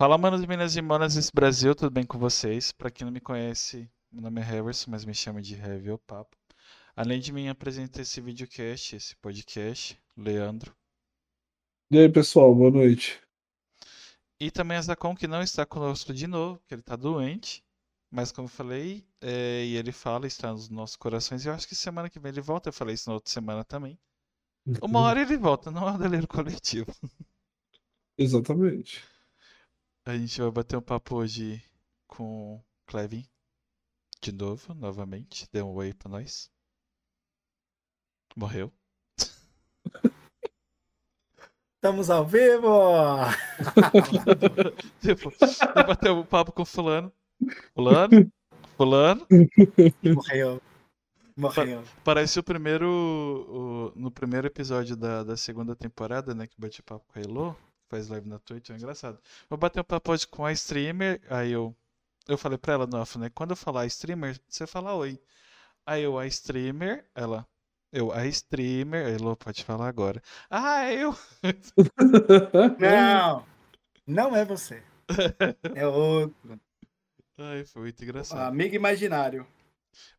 Fala, manos, meninas e manas desse Brasil, tudo bem com vocês? Pra quem não me conhece, meu nome é Heverson, mas me chama de Heavy ou Papo. Além de mim, apresenta esse videocast, esse podcast, Leandro. E aí, pessoal, boa noite. E também a Zacon, que não está conosco de novo, que ele tá doente. Mas como eu falei, é, e ele fala, está nos nossos corações. E eu acho que semana que vem ele volta. Eu falei isso na outra semana também. Uma hora ele volta, não é um delírio coletivo. Exatamente. A gente vai bater um papo hoje com Clevin. De novo, novamente. Deu um oi pra nós. Morreu. Estamos ao vivo! tipo, bater um papo com fulano. Fulano? Fulano? Morreu. Morreu. Parece o primeiro. O, no primeiro episódio da, da segunda temporada, né? Que bate papo com a Elo, faz live na Twitch, é engraçado. Vou bater um papo hoje com a streamer, aí eu. Eu falei pra ela no off, né? Quando eu falar streamer, você fala oi. Aí eu, a streamer, ela. Eu, a streamer, a Elo pode falar agora. Ah, eu! Não! Não é você. É outro. Ai, foi muito engraçado. Amigo imaginário.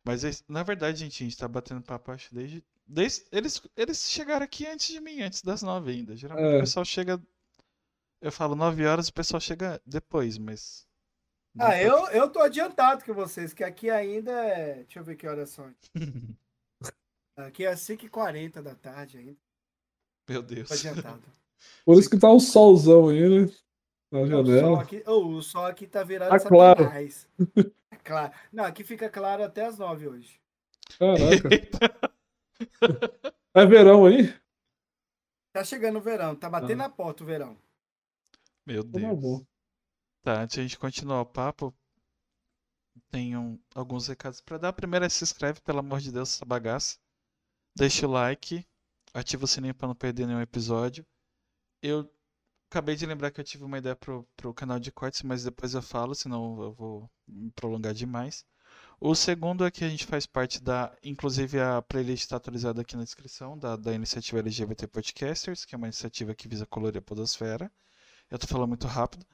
Mas é na verdade, gente, a gente tá batendo papo acho desde. desde eles, eles chegaram aqui antes de mim, antes das nove ainda. Geralmente É. o pessoal chega. Eu falo nove horas, o pessoal chega depois, mas. não Ah, eu, eu tô adiantado que vocês, que aqui ainda é. Deixa eu ver que horas são. Aqui é 5h40 da tarde ainda. Meu Deus. Tô adiantado. Por isso que tá um solzão aí, né? Na O sol janela. aqui, oh, o sol aqui tá virado Tá claro. satanás. É claro. Não, aqui fica claro até as 9 hoje. Caraca. É verão aí? Tá chegando o verão, tá batendo na porta o verão. Meu Deus. Tá, antes de a gente continuar o papo, tenho alguns recados pra dar. Primeiro é se inscreve, pelo amor de Deus, essa bagaça. Deixa o like, ativa o sininho pra não perder nenhum episódio. Eu acabei de lembrar que eu tive uma ideia pro, pro canal de cortes, mas depois eu falo, senão eu vou me prolongar demais. O segundo é que a gente faz parte da. Inclusive a playlist está atualizada aqui na descrição, da, da iniciativa LGBT Podcasters, que é uma iniciativa que visa colorir a podosfera. Eu tô falando muito rápido.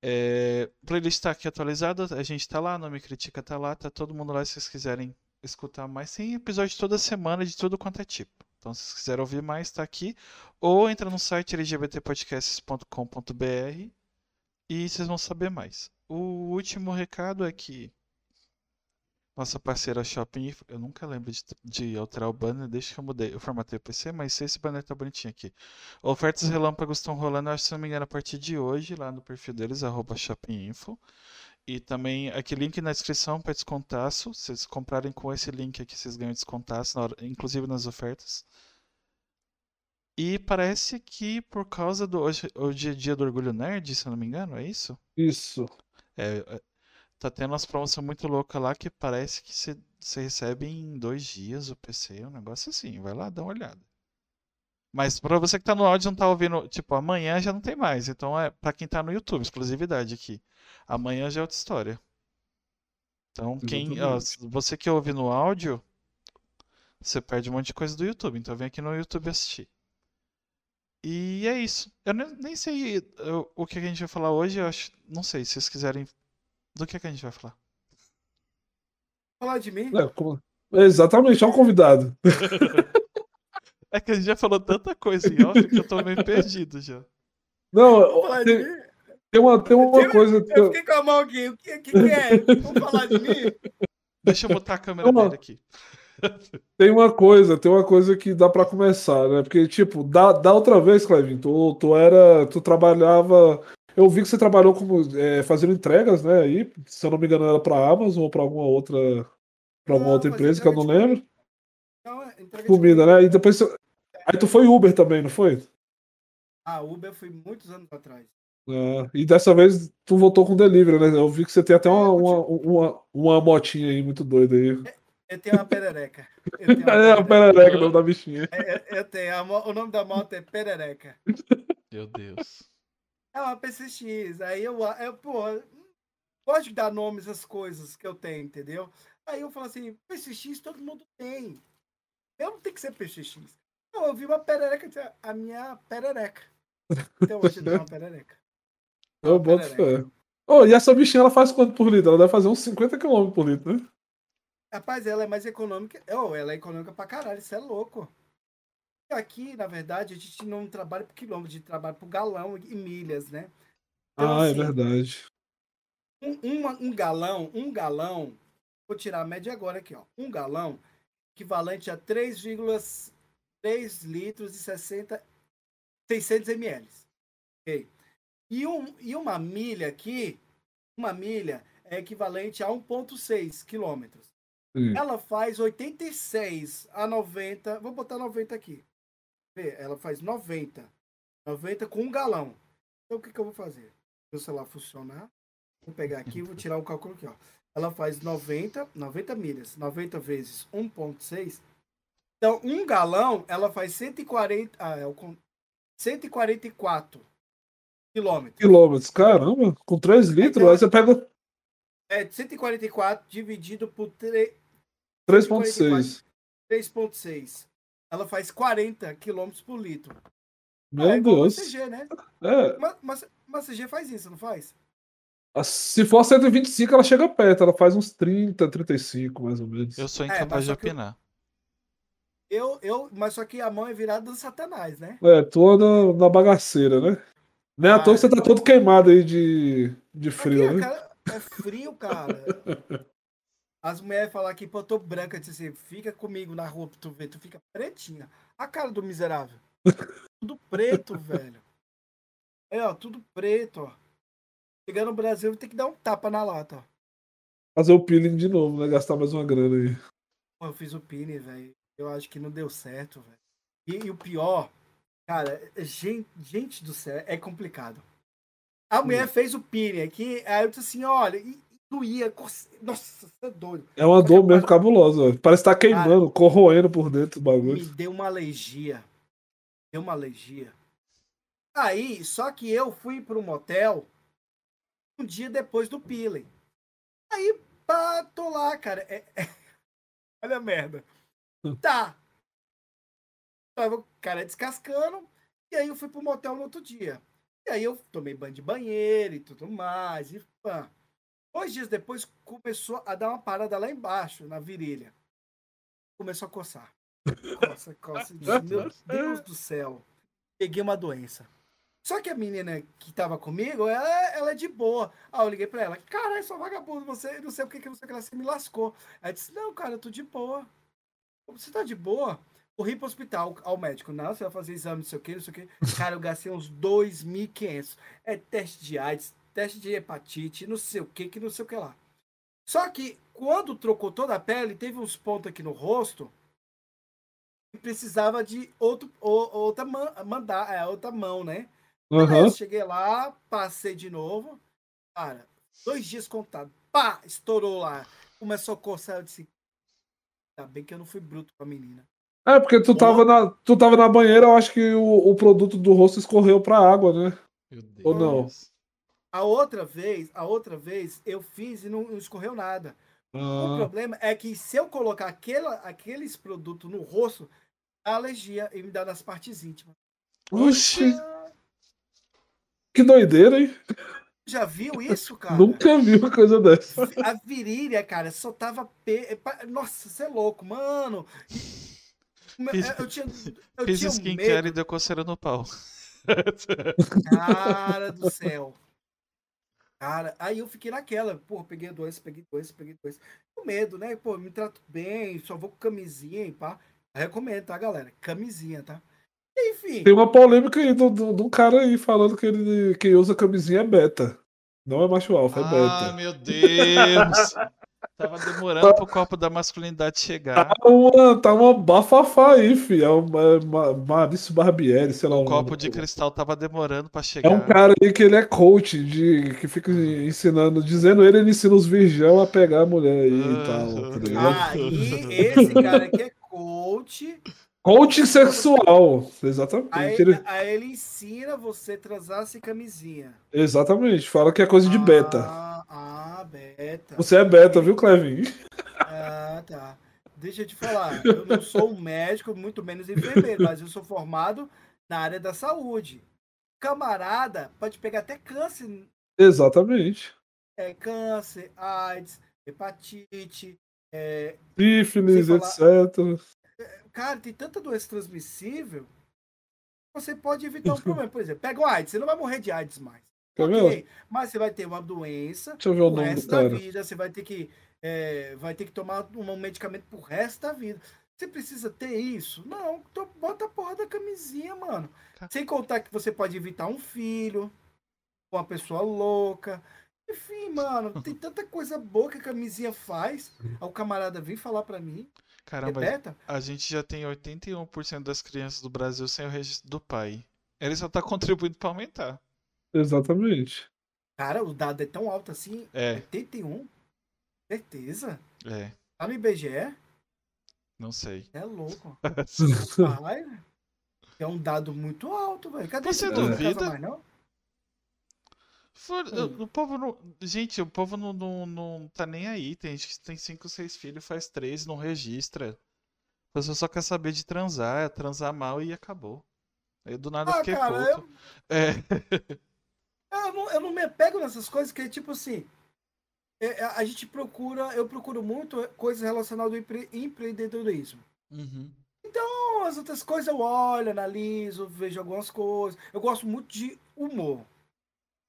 É, playlist tá aqui atualizada, a gente tá lá, não me critica tá lá, tá todo mundo lá se vocês quiserem escutar mais. Tem episódio toda semana de tudo quanto é tipo. Então, se vocês quiserem ouvir mais, tá aqui. Ou entra no site lgbtpodcasts.com.br e vocês vão saber mais. O último recado é que nossa parceira Shopping, Info- eu nunca lembro de, de alterar o banner desde que eu mudei. Eu formatei o PC, mas esse banner tá bonitinho aqui. Ofertas relâmpagos estão rolando, acho que se não me engano, a partir de hoje, lá no perfil deles, arroba shoppinginfo. E também aqui link na descrição para descontaço. Se vocês comprarem com esse link aqui, vocês ganham descontaço, na hora- inclusive nas ofertas. E parece que por causa do. Hoje, hoje é dia do Orgulho Nerd, se eu não me engano, é isso? Isso. É, é, tá tendo umas promoções muito loucas lá que parece que você recebe em dois dias o PC, um negócio assim. Vai lá, dá uma olhada. Mas pra você que tá no áudio e não tá ouvindo, tipo, amanhã já não tem mais. Então é pra quem tá no YouTube, exclusividade aqui. Amanhã já é outra história. Então, quem, ó, você que ouve no áudio, você perde um monte de coisa do YouTube. Então vem aqui no YouTube assistir. E é isso. Eu nem, nem sei eu- o que a gente vai falar hoje. Eu acho, não sei, se vocês quiserem. Do que, que a gente vai falar? Falar de mim? É, como- Exatamente, é um convidado. É que a gente já falou tanta coisa em off que eu tô meio perdido já. Não, Falar de tem, mim? tem uma, tem uma coisa. Eu fiquei com a mão aqui. O que, que, que é? Vamos falar de mim? Deixa eu botar a câmera Não, dele aqui. Tem uma coisa, tem uma coisa que dá pra começar, né? Porque, tipo, da, da outra vez, Clevin, tu, tu era. Tu trabalhava. Eu vi que você trabalhou como é, fazendo entregas, né? Aí, se eu não me engano, era pra Amazon ou pra alguma outra. Pra alguma Não, outra empresa que eu não de lembro. Não, é entrega de Comida, né? E depois. você- Aí tu foi Uber também, não foi? Ah, Uber foi muitos anos atrás. Ah, e dessa vez tu voltou com delivery, né? Eu vi que você tem até uma, uma, uma, uma motinha aí muito doida aí. Eu tenho uma perereca. Eu tenho uma É a perereca. o nome da bichinha. É, é, Eu tenho. a O nome da moto é perereca. Meu Deus. É uma PCX. Aí eu, eu pô, gosto de dar nomes às coisas que eu tenho, entendeu? Aí eu falo assim, PCX todo mundo tem. Eu não tenho que ser PCX. Não, eu vi uma perereca, a minha perereca. Então hoje tenho uma perereca. Eu boto fé. Oh, e essa bichinha ela faz quanto por litro? Ela deve fazer uns 50 km por litro, né? Rapaz, ela é mais econômica. Oh, ela é econômica pra caralho, isso é louco. Aqui, na verdade, a gente não trabalha por quilômetro, a gente trabalha por galão e milhas, né? Então, ah, é assim, é verdade. Um, uma, um galão, um galão, vou tirar a média agora aqui, ó. Um galão equivalente a 3,3 litros e 60, 600 ml. Ok? E, um, e uma milha aqui, uma milha é equivalente a 1,6 quilômetros. Ela faz 86 a 90, vou botar 90 aqui. Ela faz 90. 90 com um galão. Então o que, que eu vou fazer? Meu celular funcionar. Vou pegar aqui, vou tirar o cálculo aqui, ó. Ela faz 90, 90 milhas. 90 vezes 1,6. Então, um galão, ela faz 140. Ah, é o 144 quilômetros. Quilômetros, caramba, com 3 litros, então, aí você pega. É, 144 dividido por 3. 3,6. 3,6. Ela faz 40 quilômetros por litro. Meu é Deus. CG, né? É. Mas, mas, mas CG faz isso, não faz? Se for 125, ela chega perto, ela faz uns 30, 35, mais ou menos. Eu sou é, incapaz é, de opinar. Eu, eu, mas só que a mão é virada do satanás, né? É, toda na bagaceira, né? Nem ah, à toa que você tá todo queimado aí de, de frio, aqui, né? Cara, é frio, cara. As mulheres falam aqui, pô, eu tô branca, disse assim, fica comigo na rua pra tu ver, tu fica pretinha. A cara do miserável. tudo preto, velho. É, ó, tudo preto, ó. Chegar no Brasil tem que dar um tapa na lata, ó. Fazer o peeling de novo, né? Gastar mais uma grana aí. Pô, eu fiz o peeling, velho. Eu acho que não deu certo, velho. E, e, o pior, cara, gente, gente do céu, é complicado. A mulher hum. fez o peeling aqui, aí eu disse assim, olha, e, doía. Nossa, é doido. É uma dor mesmo cabulosa. Parece que tá queimando, cara, corroendo por dentro do bagulho. Me deu uma alergia. Deu uma alergia. Aí, só que eu fui pro motel um dia depois do peeling. Aí, pá, tô lá, cara. É, é... Olha a merda. Hum. Tá. Tava o cara descascando. E aí eu fui pro motel no outro dia. E aí eu tomei banho de banheiro e tudo mais. E pá. Dois dias depois começou a dar uma parada lá embaixo, na virilha. Começou a coçar. Coça, coça. Meu Deus do céu. Peguei uma doença. Só que a menina que tava comigo, ela, ela é de boa. Aí eu liguei pra ela, cara, sou vagabundo, você não sei porque que você, você me lascou. Aí disse, não, cara, eu tô de boa. Você tá de boa? Corri pro hospital ao médico. Não, você vai fazer exame, não sei o que, não sei o que. Cara, eu gastei uns 2.500. É teste de AIDS, teste de hepatite, não sei o que, que não sei o que lá. Só que quando trocou toda a pele, teve uns pontos aqui no rosto e precisava de outro, outra, mandar, é, outra mão, né? Uhum. cheguei lá, passei de novo. Cara, dois dias contado. Pá! Estourou lá. Começou a coçar. Eu disse. Ainda bem que eu não fui bruto com a menina. É, porque tu tava, na, tu tava na banheira, eu acho que o, o produto do rosto escorreu pra água, né? Ou não? A outra vez, a outra vez, eu fiz e não, não escorreu nada. Ah. O problema é que se eu colocar aquela, aqueles produtos no rosto, a alergia e me dá nas partes íntimas. Oxi! Que doideira, hein? Já viu isso, cara? Nunca vi uma coisa dessa. A virilha, cara, só tava. Pe... Nossa, você é louco, mano. Fiz, eu tinha, eu fiz tinha skincare medo. e deu coceira no pau. Cara do céu. Cara, aí eu fiquei naquela, pô, peguei dois, peguei dois, peguei dois. Com medo, né? Pô, me trato bem, só vou com camisinha e pá. Recomendo, tá, galera? Camisinha, tá? Enfim. Tem uma polêmica aí de um cara aí falando que ele que usa camisinha é beta. Não é macho alfa, é beta. Ah, meu Deus! Tava demorando pro copo da masculinidade chegar. Tá uma, tá uma bafafá aí, filho. É uma, é Maurício Barbieri, sei lá. O copo de cristal tava demorando pra chegar. É um cara aí que ele é coach, de, que fica ensinando, dizendo ele, ele ensina os virgão a pegar a mulher aí uh, e tal. Tá aí, esse cara aqui é coach. Coach sexual, exatamente. Aí ele... aí ele ensina você a transar sem camisinha. Exatamente, fala que é coisa de beta. Ah, ah, beta. Você é beta, viu, Clevin? Ah, tá. Deixa eu te falar, eu não sou um médico, muito menos enfermeiro, mas eu sou formado na área da saúde. Camarada pode pegar até câncer Exatamente. É câncer, AIDS, hepatite, é, Sífilis, Sem etc. cara, tem tanta doença transmissível. Você pode evitar um problema. Por exemplo, pega o AIDS, você não vai morrer de AIDS mais. Quer ver? Ok, mas você vai ter uma doença Deixa eu ver o o nome do resto da cara. vida, você vai ter que é, vai ter que tomar um medicamento pro resto da vida. Você precisa ter isso? Não, então bota a porra da camisinha, mano. Ca- Sem contar que você pode evitar um filho, uma pessoa louca. Enfim, mano, tem tanta coisa boa que a camisinha faz. O camarada vem falar pra mim, Caramba, repeta. a gente já tem 81% das crianças do Brasil sem o registro do pai. Ele só tá contribuindo pra aumentar. Exatamente. Cara, o dado é tão alto assim, É, 81? Certeza? é, Tá no IBGE? não sei. É louco. Ai, é um dado muito alto, velho. Cadê Você duvida? mais, não? For- Hum. O povo não. Gente, o povo não, não, não tá nem aí. Tem gente que tem 5, 6 filhos, faz 3, não registra. A pessoa só quer saber de transar, é transar mal e acabou. Aí do nada eu Ah, fiquei cara, puto. É, Eu não, eu não me apego nessas coisas que é tipo assim. é, é, a gente procura, eu procuro muito coisas relacionadas ao empre- empreendedorismo. uhum. Então, as outras coisas eu olho, analiso, vejo algumas coisas. Eu gosto muito de humor.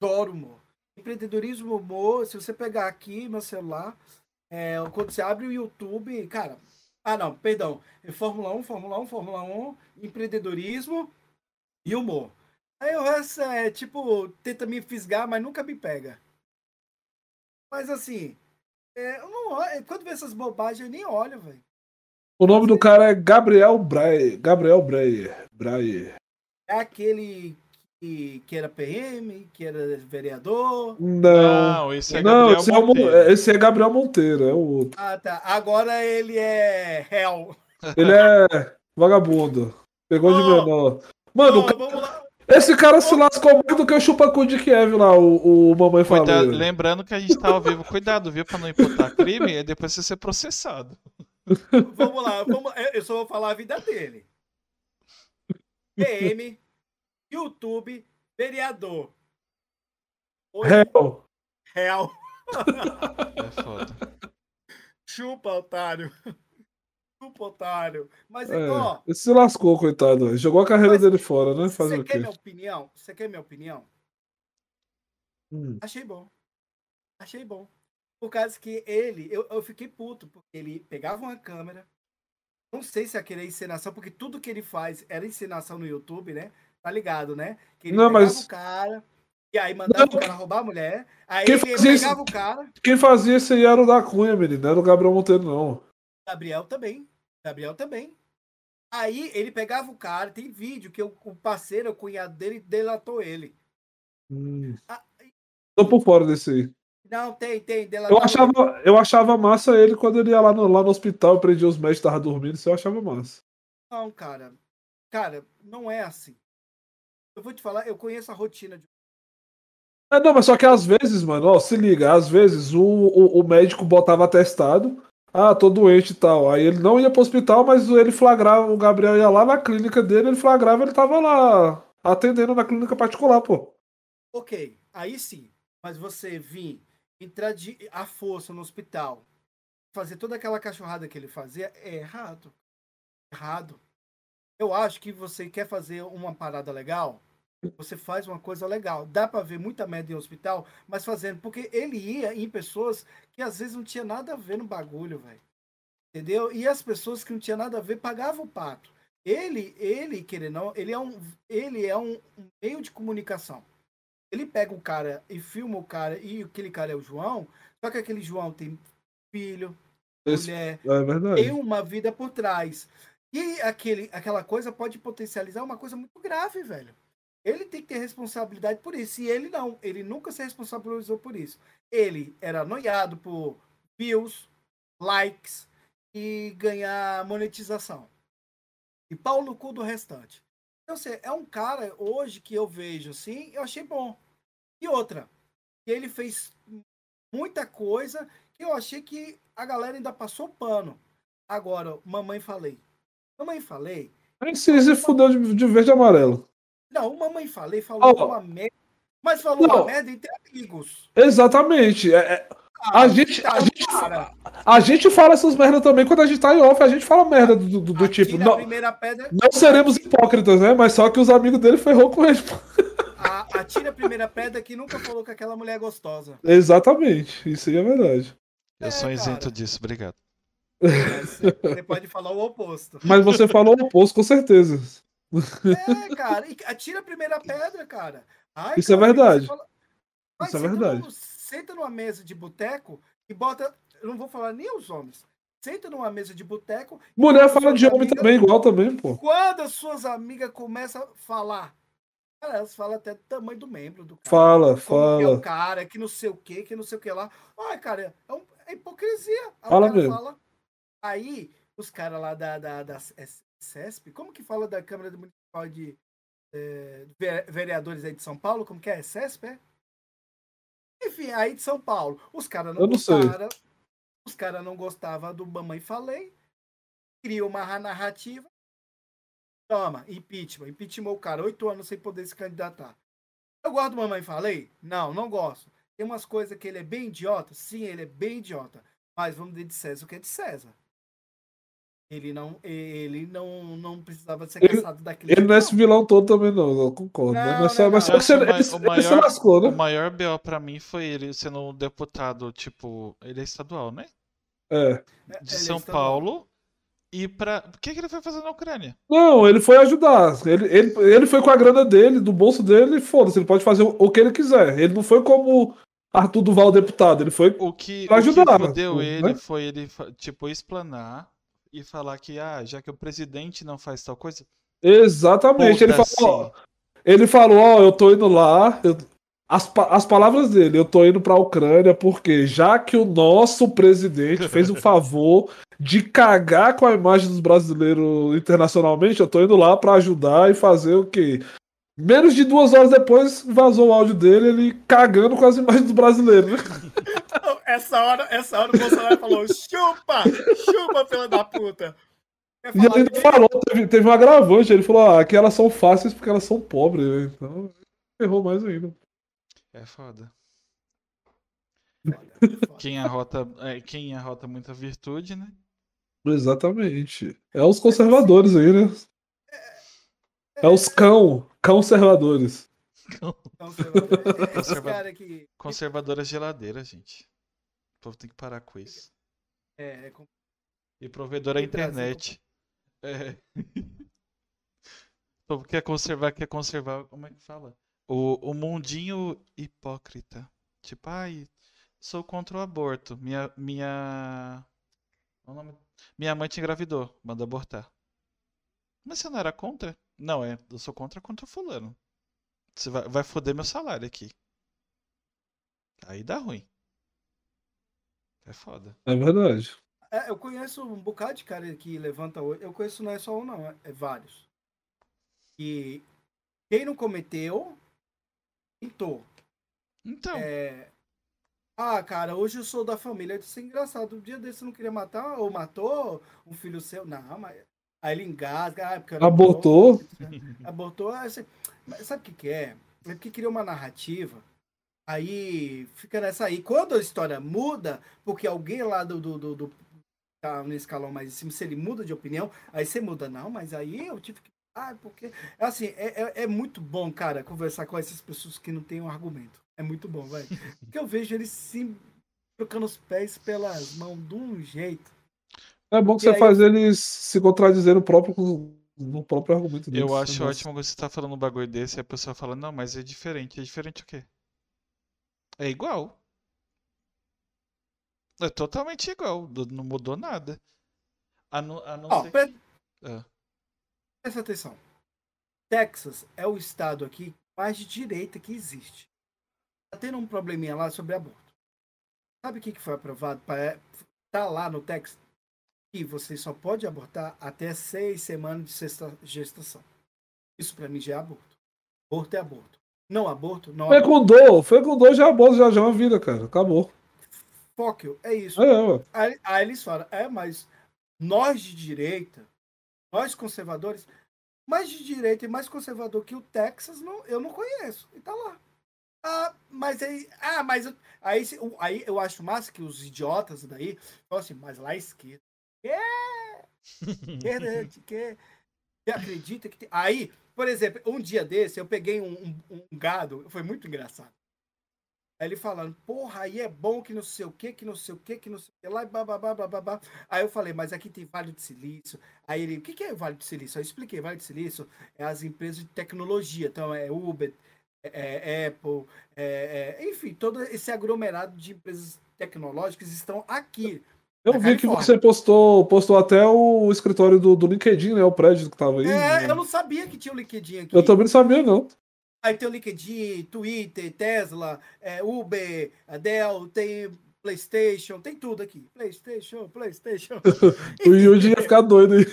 Adoro humor. Empreendedorismo, humor, se você pegar aqui meu celular, é, quando você abre o YouTube, cara. Ah, não, perdão. É Fórmula 1, Fórmula 1, Fórmula 1, empreendedorismo e humor. Aí o resto é tipo, tenta me fisgar, mas nunca me pega. Mas assim, é, eu não, olho- quando vê essas bobagens, eu nem olho, velho. O nome do cara é Gabriel Breyer. Gabriel Breyer. Breyer. É aquele que, que era PM, que era vereador. Não. Não, esse é Não, Gabriel esse é, o Mon- Monteiro. esse é Gabriel Monteiro, é o outro. Ah, tá. Agora ele é réu. Ele é vagabundo. Pegou de Oh. menor. Mano, o Ó, ca- vamos lá. Esse cara se lascou mais do que o chupacu de Kiev lá, o, o Mamãe Cuidado, falou. lembrando que a gente tá ao vivo. Cuidado, viu? Pra não imputar crime e depois você ser processado. Vamos lá. Vamos, eu- eu só vou falar a vida dele. PM, YouTube, vereador. Oi, Réu. réu. É foda. Chupa, otário. Chupa, otário. Mas, É, ó, ele se lascou, coitado. Jogou a carreira dele fora, né? Fazer você o quer quê? minha opinião? Você quer minha opinião? Hum. Achei bom. Achei bom. Por causa que ele, eu, eu fiquei puto, porque ele pegava uma câmera. Não sei se é aquele encenação, porque tudo que ele faz era encenação no YouTube, né? Tá ligado, né? Que ele Não, pegava mas- o cara, e aí mandava Não. o cara roubar a mulher. Aí Quem ele fazia isso? pegava o cara. Quem fazia isso aí era o da Cunha, menino. Não era o Gabriel Monteiro, não. Gabriel também. Gabriel também. Aí ele pegava o cara, tem vídeo que o, o parceiro, o cunhado dele, delatou ele. Hum. Ah, Tô por fora desse aí. não, tem, tem. Delatou Eu achava, eu achava massa ele quando ele ia lá no, lá no hospital, prendia os médicos, tava dormindo, isso eu achava massa. Não, cara. Cara, não é assim. Eu vou te falar, eu conheço a rotina de. É, não, mas só que às vezes, mano, ó, se liga, às vezes o, o, o médico botava atestado, ah, tô doente e tal. Aí ele não ia pro hospital, mas ele flagrava, o Gabriel ia lá na clínica dele, ele flagrava, ele tava lá atendendo na clínica particular, pô. Ok, aí sim. Mas você vir, entrar de à força no hospital, fazer toda aquela cachorrada que ele fazia, é errado. Errado. Eu acho que você quer fazer uma parada legal, você faz uma coisa legal. Dá pra ver muita merda em hospital, mas fazendo. Porque ele ia em pessoas que às vezes não tinha nada a ver no bagulho, velho. Entendeu? E as pessoas que não tinha nada a ver pagavam o pato. Ele, ele, querendo não, ele é um, ele é um meio de comunicação. Ele pega o cara e filma o cara, e aquele cara é o João, só que aquele João tem filho, Esse- mulher, é tem uma vida por trás. E aquele, aquela coisa pode potencializar uma coisa muito grave, velho. Ele tem que ter responsabilidade por isso. E ele não. Ele nunca se responsabilizou por isso. Ele era noiado por views, likes e ganhar monetização. E pau no cu do restante. Então, assim, é um cara hoje que eu vejo assim, eu achei bom. E outra, ele fez muita coisa que eu achei que a galera ainda passou pano. Agora, mamãe falei. Mamãe falei. Aí se fudeu de, de verde e amarelo. Não, o mamãe falei falou Ó. uma merda. Mas falou Não. uma merda entre amigos. Exatamente. É- é- Ah, a, gente, tá, a, gente, cara. a gente fala essas merdas também quando a gente tá em off, a gente fala merda do, do- do tipo. Não, primeira pedra. não seremos hipócritas, né? Mas só que os amigos dele ferrou com ele. A, atira a primeira pedra que nunca falou com aquela mulher gostosa. Exatamente. Isso aí é verdade. Eu É, sou isento cara. disso, obrigado. Mas Você pode falar o oposto. Mas você falou o oposto, com certeza. É, cara. e Atira a primeira pedra, cara. Ai, Isso é cara, verdade. você fala- Vai, Isso é verdade. senta numa mesa de boteco e bota. Eu não vou falar nem os homens. Senta numa mesa de boteco. Mulher fala de homem amigas- também, igual também, pô. Quando as suas amigas começam a falar, cara, elas falam até do tamanho do membro do cara. Fala, Como que é o fala. cara, que não sei o que, que não sei o que lá. Ai, cara, é, um- é hipocrisia. Aí Fala mesmo. fala- Aí, os caras lá da, da, da S- CESP, como que fala da Câmara Municipal de ve- Vereadores aí de São Paulo? Como que é? CESP, é? Enfim, aí de São Paulo. Os caras não Eu não sei. gostaram. Os caras não gostavam do Mamãe Falei. Criou uma narrativa. Toma, impeachment. Impeachment o cara, oito anos sem poder se candidatar. Eu gosto do Mamãe Falei? Não, não gosto. Tem umas coisas que ele é bem idiota? Sim, ele é bem idiota. Mas vamos dizer de César o que é de César. Ele não, ele não, não precisava ser Ele- caçado daquele Ele jeito, não é esse vilão todo também, não. Eu concordo. né? Não, Mas só, não, mas só não. que você, Eu acho ele, que o ele se maior- lascou, né? O maior BO pra mim foi ele sendo um deputado, tipo, ele é estadual, né? É. É, De ele São está- Paulo. E pra. O que, que ele foi fazer na Ucrânia? Não, ele foi ajudar. Ele, ele, ele foi com a grana dele, do bolso dele, e foda-se, ele pode fazer o, o que ele quiser. Ele não foi como Arthur Duval, deputado. Ele foi. O que, Pra o que ajudar, fudeu tipo, ele né? foi ele, tipo, explanar e falar que, ah, já que o presidente não faz tal coisa. Exatamente. Ele falou, ó, ele falou, ó, eu tô indo lá. eu- as, pa- as palavras dele, eu tô indo pra Ucrânia porque já que o nosso presidente fez o favor de cagar com a imagem dos brasileiros internacionalmente, eu tô indo lá pra ajudar e fazer o quê? Menos de duas horas depois vazou o áudio dele, ele cagando com as imagens dos brasileiros. né? Essa hora, essa hora o Bolsonaro falou: chupa! Chupa, filha da puta! E ele ainda falou, teve, teve um agravante, ele falou, ah, que elas são fáceis porque elas são pobres, né? Então, errou mais ainda. É foda. Foda. Quem arrota, é, quem arrota muita virtude, né? Exatamente. É os conservadores aí, né? É os cão, conservadores. Você vai- Esses Conserva- caras que. Conservadora geladeira, gente. O povo tem que parar com isso. É, é com- E provedora E Brasil. internet. É. O povo quer conservar, quer conservar, como é que fala? O, o mundinho hipócrita. Tipo, ai, sou contra o aborto. Minha, minha, qual é o nome? Minha mãe te engravidou, manda abortar. Mas você não era contra? Não, é, eu sou contra contra o fulano. Você vai, vai foder meu salário aqui. Aí dá ruim. É foda. É verdade. É, eu conheço um bocado de cara que levanta hoje. Eu conheço não é só um, não, é, é vários. E quem não cometeu, pintou. Então, É, Ah, cara, hoje eu sou da família. Eu disse, engraçado, um dia desse você não queria matar ou matou um filho seu. Não, mas. Aí ele engasga. Ah, porque eu não Abortou? Abortou. Mas sabe o que, que é? É porque cria uma narrativa. Aí fica nessa aí. Quando a história muda, porque alguém lá do, do, do, do tá no escalão mais em cima, se ele muda de opinião, aí você muda. Não, mas aí eu tive que. Ah, porque. Assim, é, é, é muito bom, cara, conversar com essas pessoas que não têm um argumento. É muito bom, vai. Porque eu vejo eles se trocando os pés pelas mãos de um jeito. É bom que E você aí- faz eles se contradizer no próprio, no próprio argumento deles. eu acho Nossa. ótimo você tá falando um bagulho desse e a pessoa fala, não, mas é diferente. É diferente o quê? É igual. É totalmente igual. Não mudou nada. A não, a não Ó, ser... pre- Ah. presta atenção. Texas é o estado aqui mais de direita que existe. Tá tendo um probleminha lá sobre aborto. Sabe o que que foi aprovado para tá lá no Texas? Que você só pode abortar até seis semanas de sexta- gestação. Isso para mim já é aborto. Aborto é aborto. Não aborto, não aborto. Fecundou, fecundou já aborto, já já é uma vida, cara. Acabou. Fóquio, é isso. É, ué. Aí, aí eles falam, é, mas nós de direita, nós conservadores, mais de direita e mais conservador que o Texas, não, eu não conheço. E tá lá. Ah, mas aí. Ah, mas. Aí, aí eu acho massa que os idiotas daí falam assim, mas lá à esquerda. É! Esquerda, que, que, você acredita que tem. Aí, por exemplo, um dia desse, eu peguei um, um- um gado, foi muito engraçado. Aí ele falando, porra, aí é bom que não sei o que, que não sei o que, que não sei o que, lá e bababá, bababá. Aí eu falei, mas aqui tem Vale do Silício. Aí ele, o que, que é Vale do Silício? Aí eu expliquei, Vale do Silício é as empresas de tecnologia, então é Uber, é, é Apple, é- é- enfim, todo esse aglomerado de empresas tecnológicas estão aqui. Eu vi que você postou, postou até o escritório do, do LinkedIn, né? O prédio que tava aí. É, né? eu não sabia que tinha o LinkedIn aqui. Eu também não sabia, não. Aí tem o LinkedIn, Twitter, Tesla, é, Uber, Dell, tem PlayStation, tem tudo aqui. PlayStation, PlayStation. O Yuji ia ficar doido aí.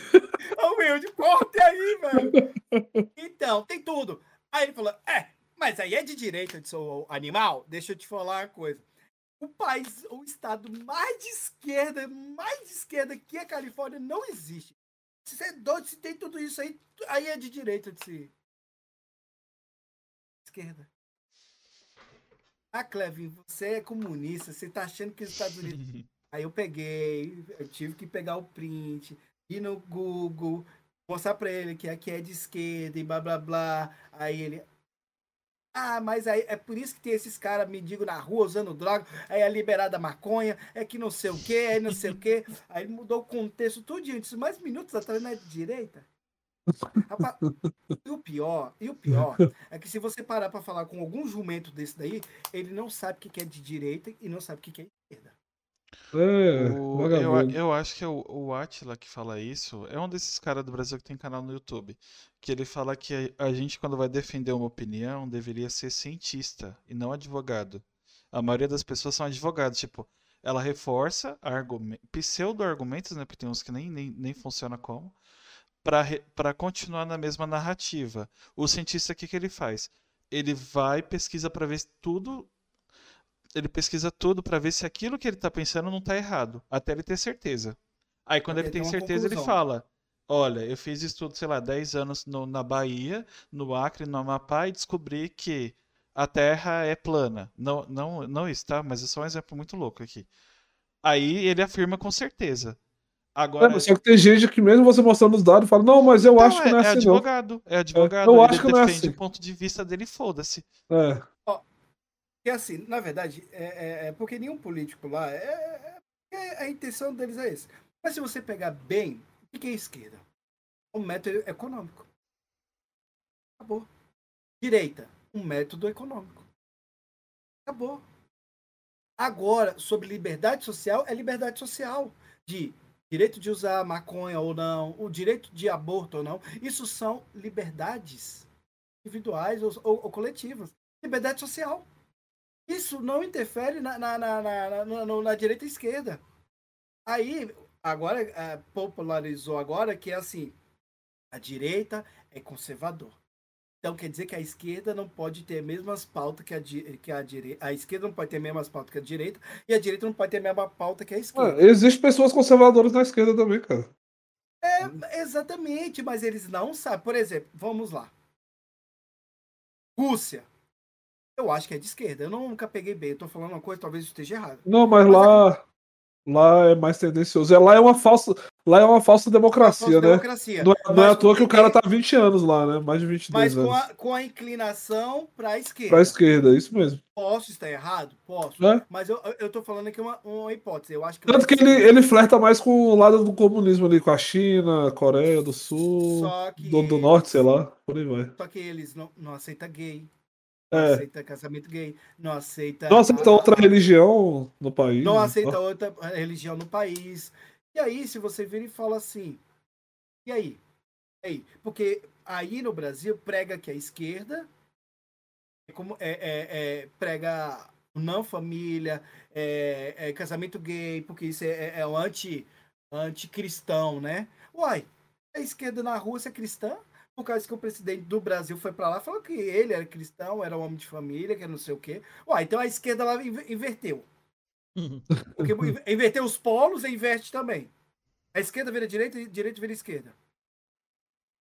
Ô, meu, de corte aí, velho. Então, tem tudo. Aí ele falou: é, mas aí é de direita de seu animal? Deixa eu te falar uma coisa. O país, o estado mais de esquerda, mais de esquerda que a Califórnia não existe. Se você é doido, se tem tudo isso aí, aí é de direita de si. Esquerda. Ah, Clevin, você é comunista, você tá achando que os Estados Unidos Aí eu peguei, eu tive que pegar o print, ir no Google, mostrar pra ele que aqui é de esquerda e blá blá blá. Aí ele. Ah, mas aí é por isso que tem esses caras mendigos na rua usando droga, aí é liberada a maconha, é que não sei o que, aí não sei o que. Aí mudou o contexto tudo antes, mais minutos atrás não é de direita. Rapaz, e o pior, e o pior, é que se você parar pra falar com algum jumento desse daí, ele não sabe o que é de direita e não sabe o que que é esquerda. É, O- eu, eu acho que é o, o Atila que fala isso é um desses caras do Brasil que tem canal no YouTube. Que ele fala que a, a gente, quando vai defender uma opinião, deveria ser cientista e não advogado. A maioria das pessoas são advogados. Tipo, ela reforça argumen- pseudo-argumentos, né? Porque tem uns que nem, nem, nem funciona como. Para para continuar na mesma narrativa. O cientista, o que que ele faz? Ele vai, pesquisa para ver se tudo ele pesquisa tudo para ver se aquilo que ele tá pensando não tá errado, até ele ter certeza. Aí quando Até ele tem uma certeza, ele conclusão. fala: Olha, eu fiz estudo, sei lá, 10 anos no- na Bahia, no Acre, no Amapá e descobri que a Terra é plana. Não, não, não está, mas é só um exemplo muito louco aqui. Aí ele afirma com certeza. É, Agora, mas só que tem gente que mesmo você mostrando os dados fala, não, mas eu então, acho que não é, é, é assim, não. advogado, é advogado, eu ele acho que não é defende assim. o ponto de vista dele, foda-se. É. Porque assim, na verdade, é, é- é porque nenhum político lá, é, é- é- a intenção deles é esse. Mas se você pegar bem, o que é esquerda? Um método econômico. Acabou. Direita, um método econômico. Acabou. Agora, sobre liberdade social, é liberdade social. De direito de usar maconha ou não, o direito de aborto ou não. Isso são liberdades individuais ou, ou- ou coletivas. Liberdade social. Isso não interfere na, na, na, na, na- na- direita e esquerda. Aí, agora, eh, popularizou agora que é assim, a direita é conservador. Então quer dizer que a esquerda não pode ter as mesmas pautas que a, que a direita. A esquerda não pode ter as mesmas pautas que a direita, e a direita não pode ter a mesma pauta que a esquerda. É, Existem pessoas conservadoras na esquerda também, cara. É, exatamente, mas eles não sabem. Por exemplo, vamos lá. Rússia. Eu acho que é de esquerda. Eu nunca peguei bem. Eu tô falando uma coisa, talvez eu esteja errado. Não, mas lá, lá é mais tendencioso. É, lá é uma falsa, lá é uma falsa democracia, Falsa né? democracia. Não, é- não é Mas à toa que o cara tá há 20 anos lá, né? Mais de 22 Mas anos. a, com a inclinação para a esquerda. Pra esquerda, isso mesmo. Posso estar errado? Posso. É. Mas eu, eu tô falando aqui uma, uma hipótese. Eu acho que. Tanto que ele, ele flerta mais com o lado do comunismo ali, com a China, Coreia do Sul, que. do, do Norte, sei lá, por aí vai. Só que eles não, não aceitam gay. Não É. aceita casamento gay. Não aceita. Não aceita a- outra religião no país. Não aceita outra religião no país. E aí, se você vira e fala assim. E aí? E aí? Porque aí no Brasil prega que a esquerda é como, é, é- é- prega não família, é, é casamento gay, porque isso é, é o anti, anticristão, né? Uai, a esquerda na Rússia é cristã? Por causa que o presidente do Brasil foi para lá, falou que ele era cristão, era homem de família, que não sei o quê. Uai, então a esquerda lá inver- inverteu. Porque inverter os polos, inverte também. A esquerda vira direita e direita vira esquerda.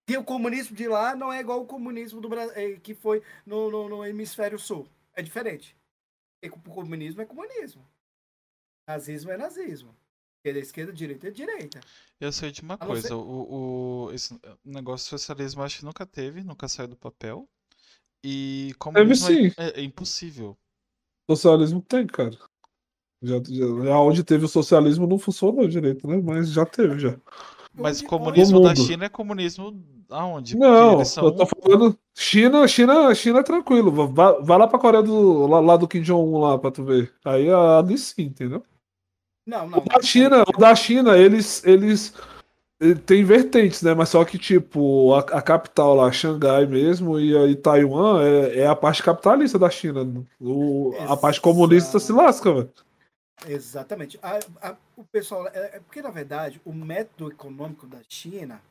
E o comunismo de lá não é igual o comunismo do Brasil, que foi no, no- no hemisfério sul. é diferente. O comunismo é comunismo. Nazismo é nazismo. Esquerda é esquerda, direita é direita. Eu sei de uma coisa, ser... o, o esse negócio de socialismo acho que nunca teve, nunca saiu do papel. E comunismo teve, sim. É, é, impossível. Socialismo tem, cara. Já, já, onde teve o socialismo não funcionou direito, né? Mas já teve, já. Mas o comunismo da China é comunismo aonde? Não, são... eu tô falando. China, China, China é tranquilo. Vai, vai lá pra Coreia do. Lá, lá do Kim Jong-un lá pra tu ver. Aí ali sim, entendeu? Não, não. O da China, o da China, eles. eles tem vertentes, né? Mas só que, tipo, a, a capital lá, Xangai mesmo, e aí Taiwan é, é, a parte capitalista da China. O, a parte comunista se lasca, velho. Exatamente. A, a, o pessoal. É, é, porque, na verdade, o método econômico da China,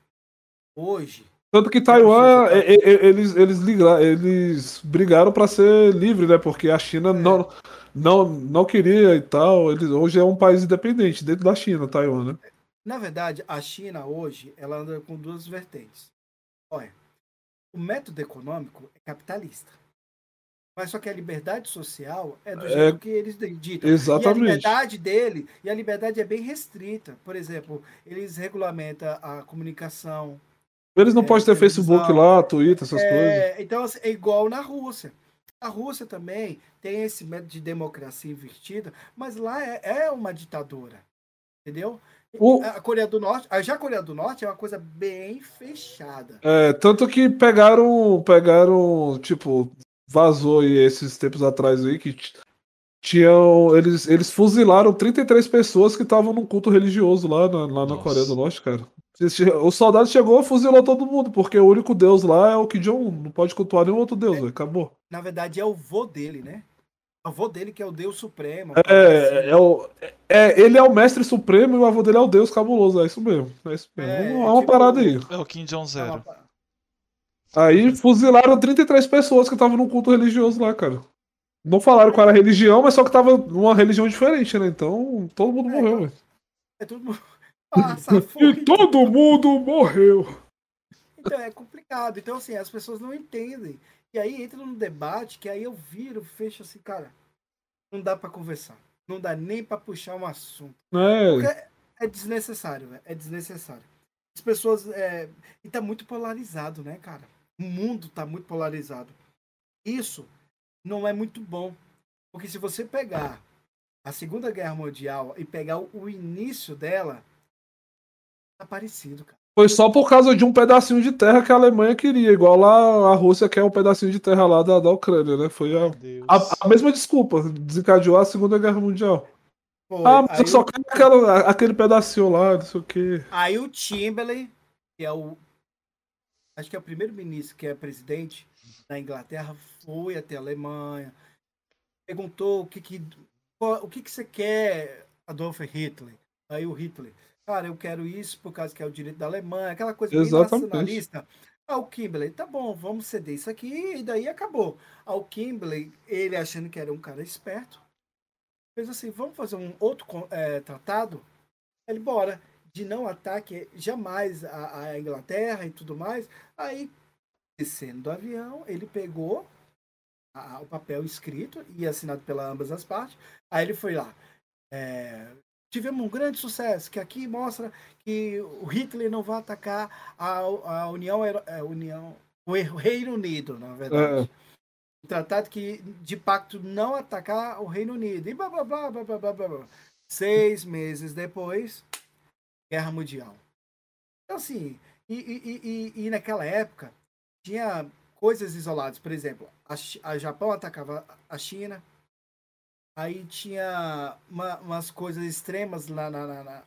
hoje. Tanto que Taiwan, tá... é, é, eles, eles, ligaram, eles brigaram para ser livre, né? Porque a China é. não, não, não queria e tal. Eles, hoje é um país independente dentro da China, Taiwan, né? Na verdade, a China hoje ela anda com duas vertentes. Olha, o método econômico é capitalista. Mas só que a liberdade social é do é, jeito que eles ditam. Exatamente. E a liberdade dele, e a liberdade é bem restrita. Por exemplo, eles regulamentam a comunicação. Eles não é, podem ter Facebook lá, Twitter, essas é, coisas. Então, assim, é igual na Rússia. A Rússia também tem esse método de democracia invertida, mas lá é, é uma ditadura. Entendeu? O... A Coreia do Norte, já a Coreia do Norte é uma coisa bem fechada. É, tanto que pegaram, pegaram, tipo, vazou aí esses tempos atrás aí que tinham, eles, eles fuzilaram 33 pessoas que estavam num culto religioso lá na, lá na Coreia do Norte, cara. O soldado chegou e fuzilou todo mundo, porque o único deus lá é o Kim Jong-un, não pode cultuar nenhum outro deus, é, acabou. Na verdade é o vô dele, né? O avô dele que é o Deus Supremo. É, é, o, é, ele é o mestre supremo e o avô dele é o Deus cabuloso. É isso mesmo. É isso mesmo. É, é uma tipo, parada aí. É o Kim Jong Zero. Aí fuzilaram 33 pessoas que estavam num culto religioso lá, cara. Não falaram qual era a religião, mas só que tava numa religião diferente, né? Então todo mundo é, morreu, então, velho. É todo mundo. Passa, e todo mundo morreu. Então é complicado. Então, assim, as pessoas não entendem. E aí entra num debate que aí eu viro, fecho assim, cara, não dá para conversar. Não dá nem para puxar um assunto. É, é, é desnecessário, véio, é desnecessário. As pessoas. É... E tá muito polarizado, né, cara? O mundo tá muito polarizado. Isso não é muito bom. Porque se você pegar a Segunda Guerra Mundial e pegar o início dela, tá parecido, cara. Foi só por causa de um pedacinho de terra que a Alemanha queria, igual lá a Rússia quer um pedacinho de terra lá da, da Ucrânia, né? Foi a, a, a, mesma desculpa, desencadeou a Segunda Guerra Mundial. Foi. Ah, mas aí só quer aquela, aquele pedacinho lá, não sei o quê. Aí o Chamberlain, que é o. Acho que é o primeiro-ministro que é presidente da Inglaterra, foi até a Alemanha, perguntou o que que, o que, que você quer, Adolf Hitler. Aí o Hitler cara, eu quero isso por causa que é o direito da Alemanha, aquela coisa Exatamente. nacionalista. Ao Kimberley, tá bom, vamos ceder isso aqui e daí acabou. Ao Kimberley, ele achando que era um cara esperto, fez assim, vamos fazer um outro é, tratado? Ele, bora, de não ataque jamais a, a Inglaterra e tudo mais. Aí, descendo do avião, ele pegou a, o papel escrito e assinado pela ambas as partes. Aí ele foi lá, é, tivemos um grande sucesso, que aqui mostra que o Hitler não vai atacar a, a União, a é, União, o Reino Unido, na verdade. É. Um tratado que, de pacto não atacar o Reino Unido. E blá, blá, blá, blá, blá, blá, blá. Seis meses depois, Guerra Mundial. Então, assim, e, e, e, e naquela época, tinha coisas isoladas. Por exemplo, a, a Japão atacava a China, Aí tinha uma, umas coisas extremas lá na, na, na,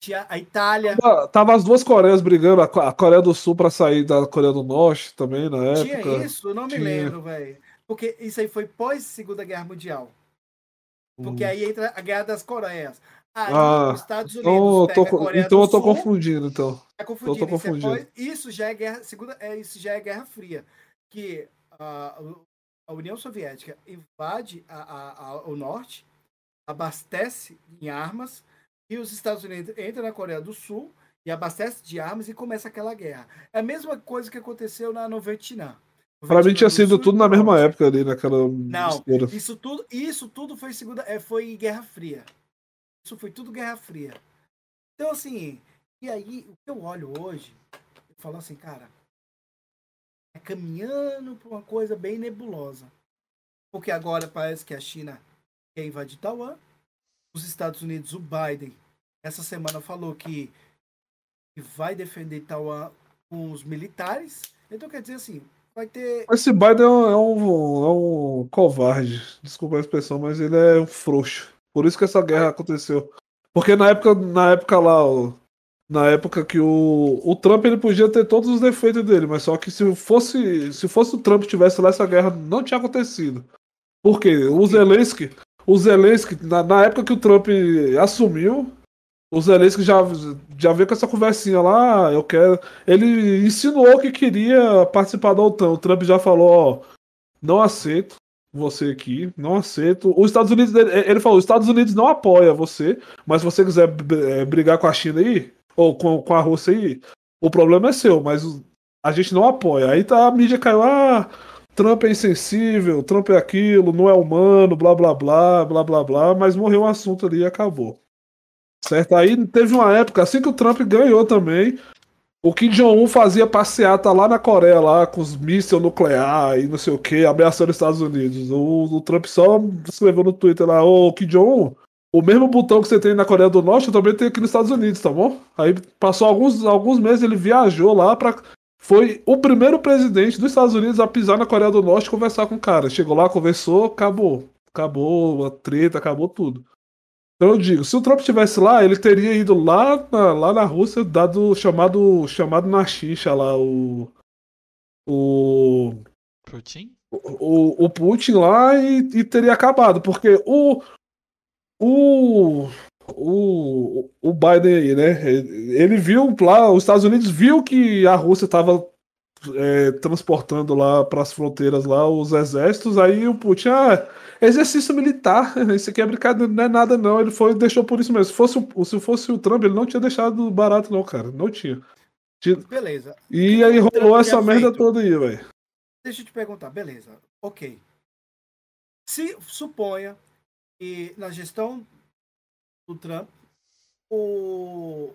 Tinha a Itália. Tava, tava, as duas Coreias brigando, a Coreia do Sul para sair da Coreia do Norte também na época. Tinha isso? Eu não me lembro, velho. Porque isso aí foi pós Segunda Guerra Mundial. Porque hum. aí entra a Guerra das Coreias. Aí ah, os Estados então Unidos. Então, tô, então eu tô Sul, confundindo, então. É confundindo. Tô confundindo. Isso, é pós, isso já é guerra. Segunda, é, isso já é Guerra Fria. Que uh, a União Soviética invade a, a, a, o norte, abastece em armas, e os Estados Unidos entram na Coreia do Sul e abastece de armas e começa aquela guerra. É a mesma coisa que aconteceu na, no Vietnã. Pra mim tinha sido tudo na mesma época ali, naquela Não, mistura. isso tudo, isso tudo foi segunda, é, foi Guerra Fria. Isso foi tudo Guerra Fria. Então assim, e aí o que eu olho hoje, eu falo assim, cara, é caminhando para uma coisa bem nebulosa. Porque agora parece que a China quer invadir Taiwan. Os Estados Unidos, o Biden, essa semana falou que, vai defender Taiwan com os militares. Então quer dizer assim, vai ter Esse Biden é um, é um, é um covarde, desculpa a expressão, mas ele é um frouxo. Por isso que essa guerra aconteceu. Porque na época, na época lá, na época que o, o Trump ele podia ter todos os defeitos dele, mas só que se fosse, se fosse o Trump tivesse lá, essa guerra não tinha acontecido. Por quê? O Zelensky, o Zelensky, na, na época que o Trump assumiu, o Zelensky já, já veio com essa conversinha lá, "Ah, eu quero. Ele insinuou que queria participar da OTAN. O Trump já falou, ó, não aceito você aqui, não aceito. Os Estados Unidos, ele, falou, os Estados Unidos não apoia você, mas se você quiser eh, brigar com a China aí, ou com, com a Rússia aí, o problema é seu, mas a gente não apoia. Aí tá, a mídia caiu, ah, Trump é insensível, Trump é aquilo, não é humano, blá blá blá, blá blá blá, mas morreu o assunto ali e acabou. Certo? Aí teve uma época, assim que o Trump ganhou também, o Kim Jong-un fazia passeata lá na Coreia, lá com os mísseis nucleares e não sei o que, ameaçando os Estados Unidos. O, o Trump só escreveu no Twitter lá, ô Kim Jong-un, o mesmo botão que você tem na Coreia do Norte, eu também tenho aqui nos Estados Unidos, tá bom? Aí passou alguns, alguns meses, ele viajou lá pra. Foi o primeiro presidente dos Estados Unidos a pisar na Coreia do Norte e conversar com o cara. Chegou lá, conversou, acabou. Acabou a treta, acabou tudo. Então eu digo, se o Trump estivesse lá, ele teria ido lá na, lá na Rússia, dado chamado chamado na xixa lá, o. O. Putin? O, o Putin lá e, e teria acabado, porque o. O. O, o Biden aí, né? Ele ele viu lá, os Estados Unidos viu que a Rússia estava transportando lá para as fronteiras lá os exércitos, aí o Putin, ah, exercício militar, isso aqui é brincadeira, não é nada não, ele foi deixou por isso mesmo. Se fosse, o- se fosse o Trump, ele não tinha deixado barato não, cara, não tinha. beleza. E aí rolou essa merda feito? toda aí, velho. Deixa eu te perguntar, beleza, ok. Se suponha que na gestão do Trump, o,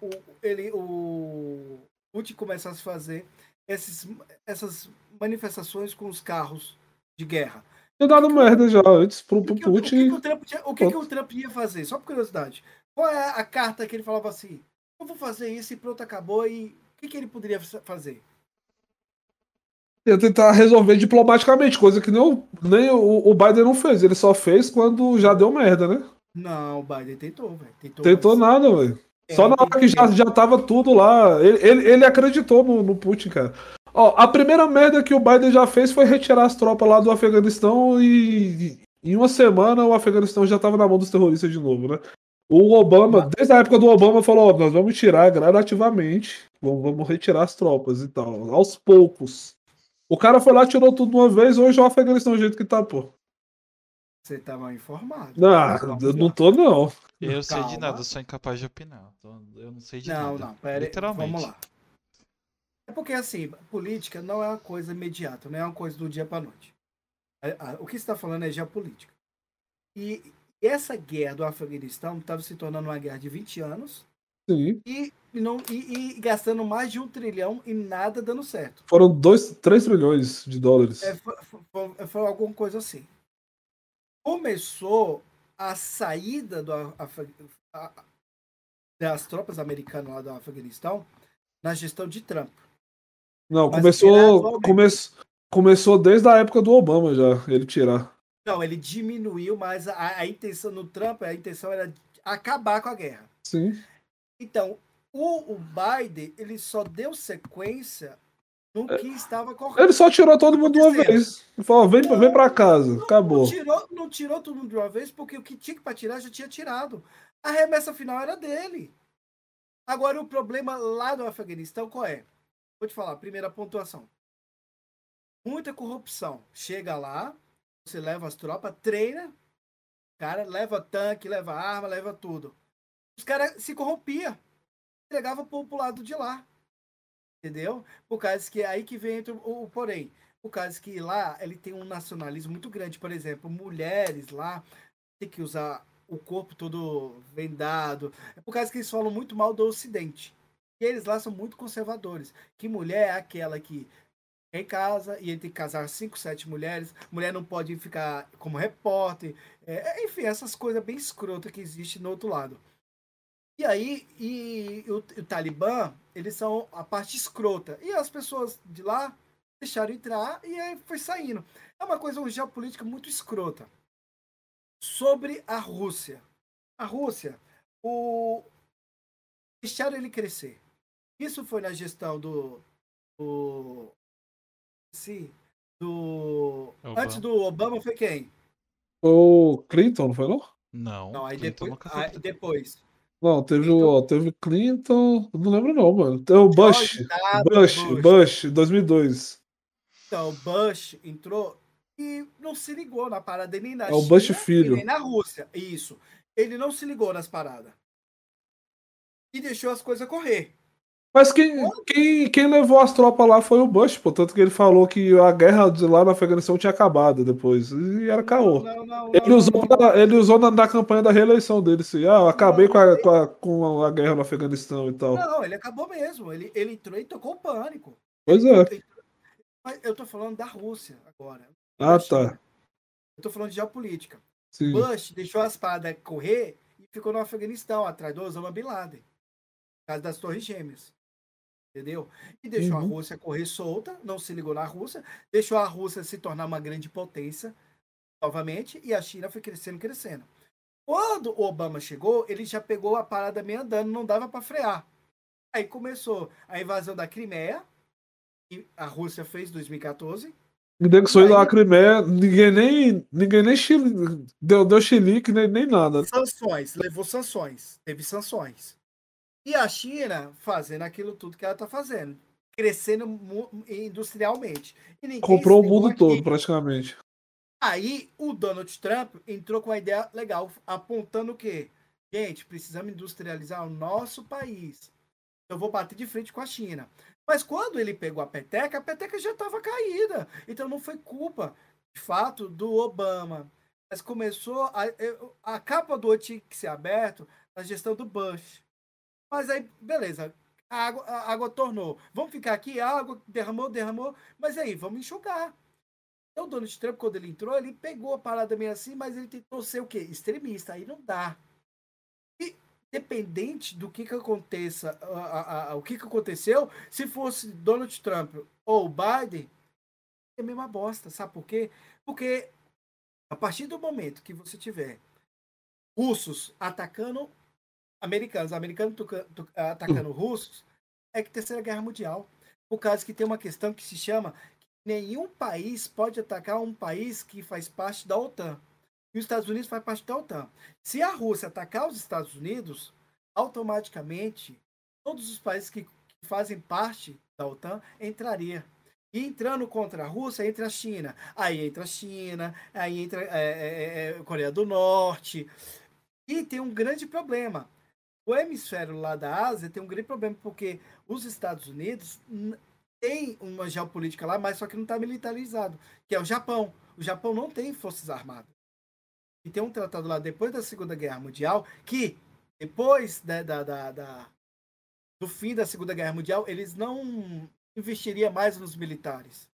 o, ele, o Putin começasse a fazer esses, essas manifestações com os carros de guerra. Tinha dado merda já antes pro, O pro que, o que que Putin. o Trump, tinha- o que que o Trump ia fazer? Só por curiosidade. Qual é a carta que ele falava assim? Eu vou fazer isso e pronto, acabou. E o que, que ele poderia fa- fazer? Ia tentar resolver diplomaticamente, coisa que nem, o, nem o, o Biden não fez. Ele só fez quando já deu merda, né? Não, o Biden tentou, velho. Tentou, Tentou mas- nada, velho. É, Só na hora que já, já tava tudo lá. Ele, ele, ele acreditou no, no Putin, cara. Ó, a primeira merda que o Biden já fez foi retirar as tropas lá do Afeganistão e, e em uma semana o Afeganistão já tava na mão dos terroristas de novo, né? O Obama, desde a época do Obama, falou: ó, nós vamos tirar gradativamente, vamos, vamos retirar as tropas e tal, aos poucos. O cara foi lá, tirou tudo de uma vez, hoje o Afeganistão é o jeito que tá, pô. Você tá mal informado. Não, Vamos eu não tô, não. Eu sei de Calma. nada, eu sou incapaz de opinar. Eu não sei de Não, nada. não, pera aí, Literalmente. Vamos lá. É porque, assim, política não é uma coisa imediata, não é uma coisa do dia para noite. É, O que você está falando é geopolítica. E essa guerra do Afeganistão estava se tornando uma guerra de 20 anos Sim. e, e não, e, e gastando mais de um trilhão e nada dando certo. Foram 2, 3 trilhões de dólares. É, foi, foi- foi alguma coisa assim. Começou a saída do Afa- a- das tropas americanas lá do Afeganistão na gestão de Trump. Não, Mas começou, come, começou desde a época do Obama já, ele tirar. Não, ele diminuiu, mas a, a intenção no Trump, a intenção era acabar com a guerra. Sim. Então, o, o Biden, ele só deu sequência no que estava correto. Ele só tirou todo mundo de uma vez. Ele falou, vem, vem pra casa, acabou. Não tirou, não tirou todo mundo de uma vez, porque o que tinha que para tirar já tinha tirado. A remessa final era dele. Agora, o problema lá do Afeganistão qual é? Vou te falar, primeira pontuação. Muita corrupção. Chega lá, você leva as tropas, treina, cara, leva tanque, leva arma, leva tudo. Os caras se corrompia. Entregava pro, pro lado de lá. Entendeu? Por causa que é aí que vem o, o porém. Por causa que lá ele tem um nacionalismo muito grande. Por exemplo, mulheres lá tem que usar o corpo todo vendado. É por causa que eles falam muito mal do Ocidente. E eles lá são muito conservadores. Que mulher é aquela que em casa e ele tem que casar cinco, sete mulheres. Mulher não pode ficar como repórter. É, enfim, essas coisas bem escrotas que existem no outro lado. E aí, e, o, o Talibã, eles são a parte escrota. E as pessoas de lá deixaram entrar e aí foi saindo. É uma coisa, uma geopolítica muito escrota. Sobre a Rússia. A Rússia, o... deixaram ele crescer. Isso foi na gestão do. do sim. Do. Obama. Antes do Obama foi quem? O Clinton, não foi não? Não. Não, aí depois, aí depois. Não, teve Clinton. o teve Clinton, não lembro não, mano. Tem o Bush, Bush, Bush, Bush, 2002. Então, Bush entrou e não se ligou na parada nem na É o Bush filho. nem na Rússia. Isso. Ele não se ligou nas paradas. E deixou as coisas correr. Mas quem, quem, quem levou as tropas lá foi o Bush, portanto que ele falou que a guerra de lá no Afeganistão tinha acabado depois. E era caô. Não, não, não, ele, usou pra, ele usou na, na, campanha da reeleição dele, assim, ah, eu acabei com, a, com, a, com a guerra no Afeganistão e tal. Não, ele acabou mesmo. Ele, ele entrou e tocou o pânico. Pois é. Mas eu tô falando da Rússia agora. Ah, tá. Eu tô falando de geopolítica. Sim. Bush deixou as paradas correr e ficou no Afeganistão, atrás do Osama Bin Laden. Por causa das Torres Gêmeas entendeu? E deixou uhum. a Rússia correr solta, não se ligou na Rússia, deixou a Rússia se tornar uma grande potência novamente e a China foi crescendo, crescendo. Quando o Obama chegou, ele já pegou a parada meio andando, não dava para frear. Aí começou a invasão da Crimeia, que a Rússia fez em 2014. Ninguém que da Crimeia, ninguém nem, ninguém nem chili, deu, deu chilique, nem, nem nada. Sanções, levou sanções, teve sanções. E a China fazendo aquilo tudo que ela está fazendo, crescendo industrialmente. Comprou o mundo aqui. todo, praticamente. Aí o Donald Trump entrou com uma ideia legal, apontando o quê? Gente, precisamos industrializar o nosso país. Eu vou bater de frente com a China. Mas quando ele pegou a peteca, a peteca já estava caída. Então não foi culpa, de fato, do Obama. Mas começou a, a capa do outro tinha que ser aberto na gestão do Bush. Mas aí, beleza. A água, a água tornou. Vamos ficar aqui, a água derramou, derramou. Mas aí, vamos enxugar. Então, o Donald Trump, quando ele entrou, ele pegou a parada meio assim, mas ele tentou ser o quê? Extremista. Aí não dá. E, dependente do que que aconteça, a, a, o que que aconteceu, se fosse Donald Trump ou Biden, é a mesma bosta. Sabe por quê? Porque a partir do momento que você tiver russos atacando americanos, americanos atacando russos, é que Terceira Guerra Mundial. Por causa que tem uma questão que se chama nenhum país pode atacar um país que faz parte da OTAN. E os Estados Unidos faz parte da OTAN. Se a Rússia atacar os Estados Unidos, automaticamente todos os países que, que fazem parte da OTAN entraria. E entrando contra a Rússia, entra a China. Aí entra a China, aí entra é, é, é, Coreia do Norte. E tem um grande problema o hemisfério lá da Ásia tem um grande problema, porque os Estados Unidos tem uma geopolítica lá, mas só que não está militarizado, que é o Japão. O Japão não tem forças armadas. E tem um tratado lá depois da Segunda Guerra Mundial que, depois da, da, da, da do fim da Segunda Guerra Mundial, eles não investiriam mais nos militares.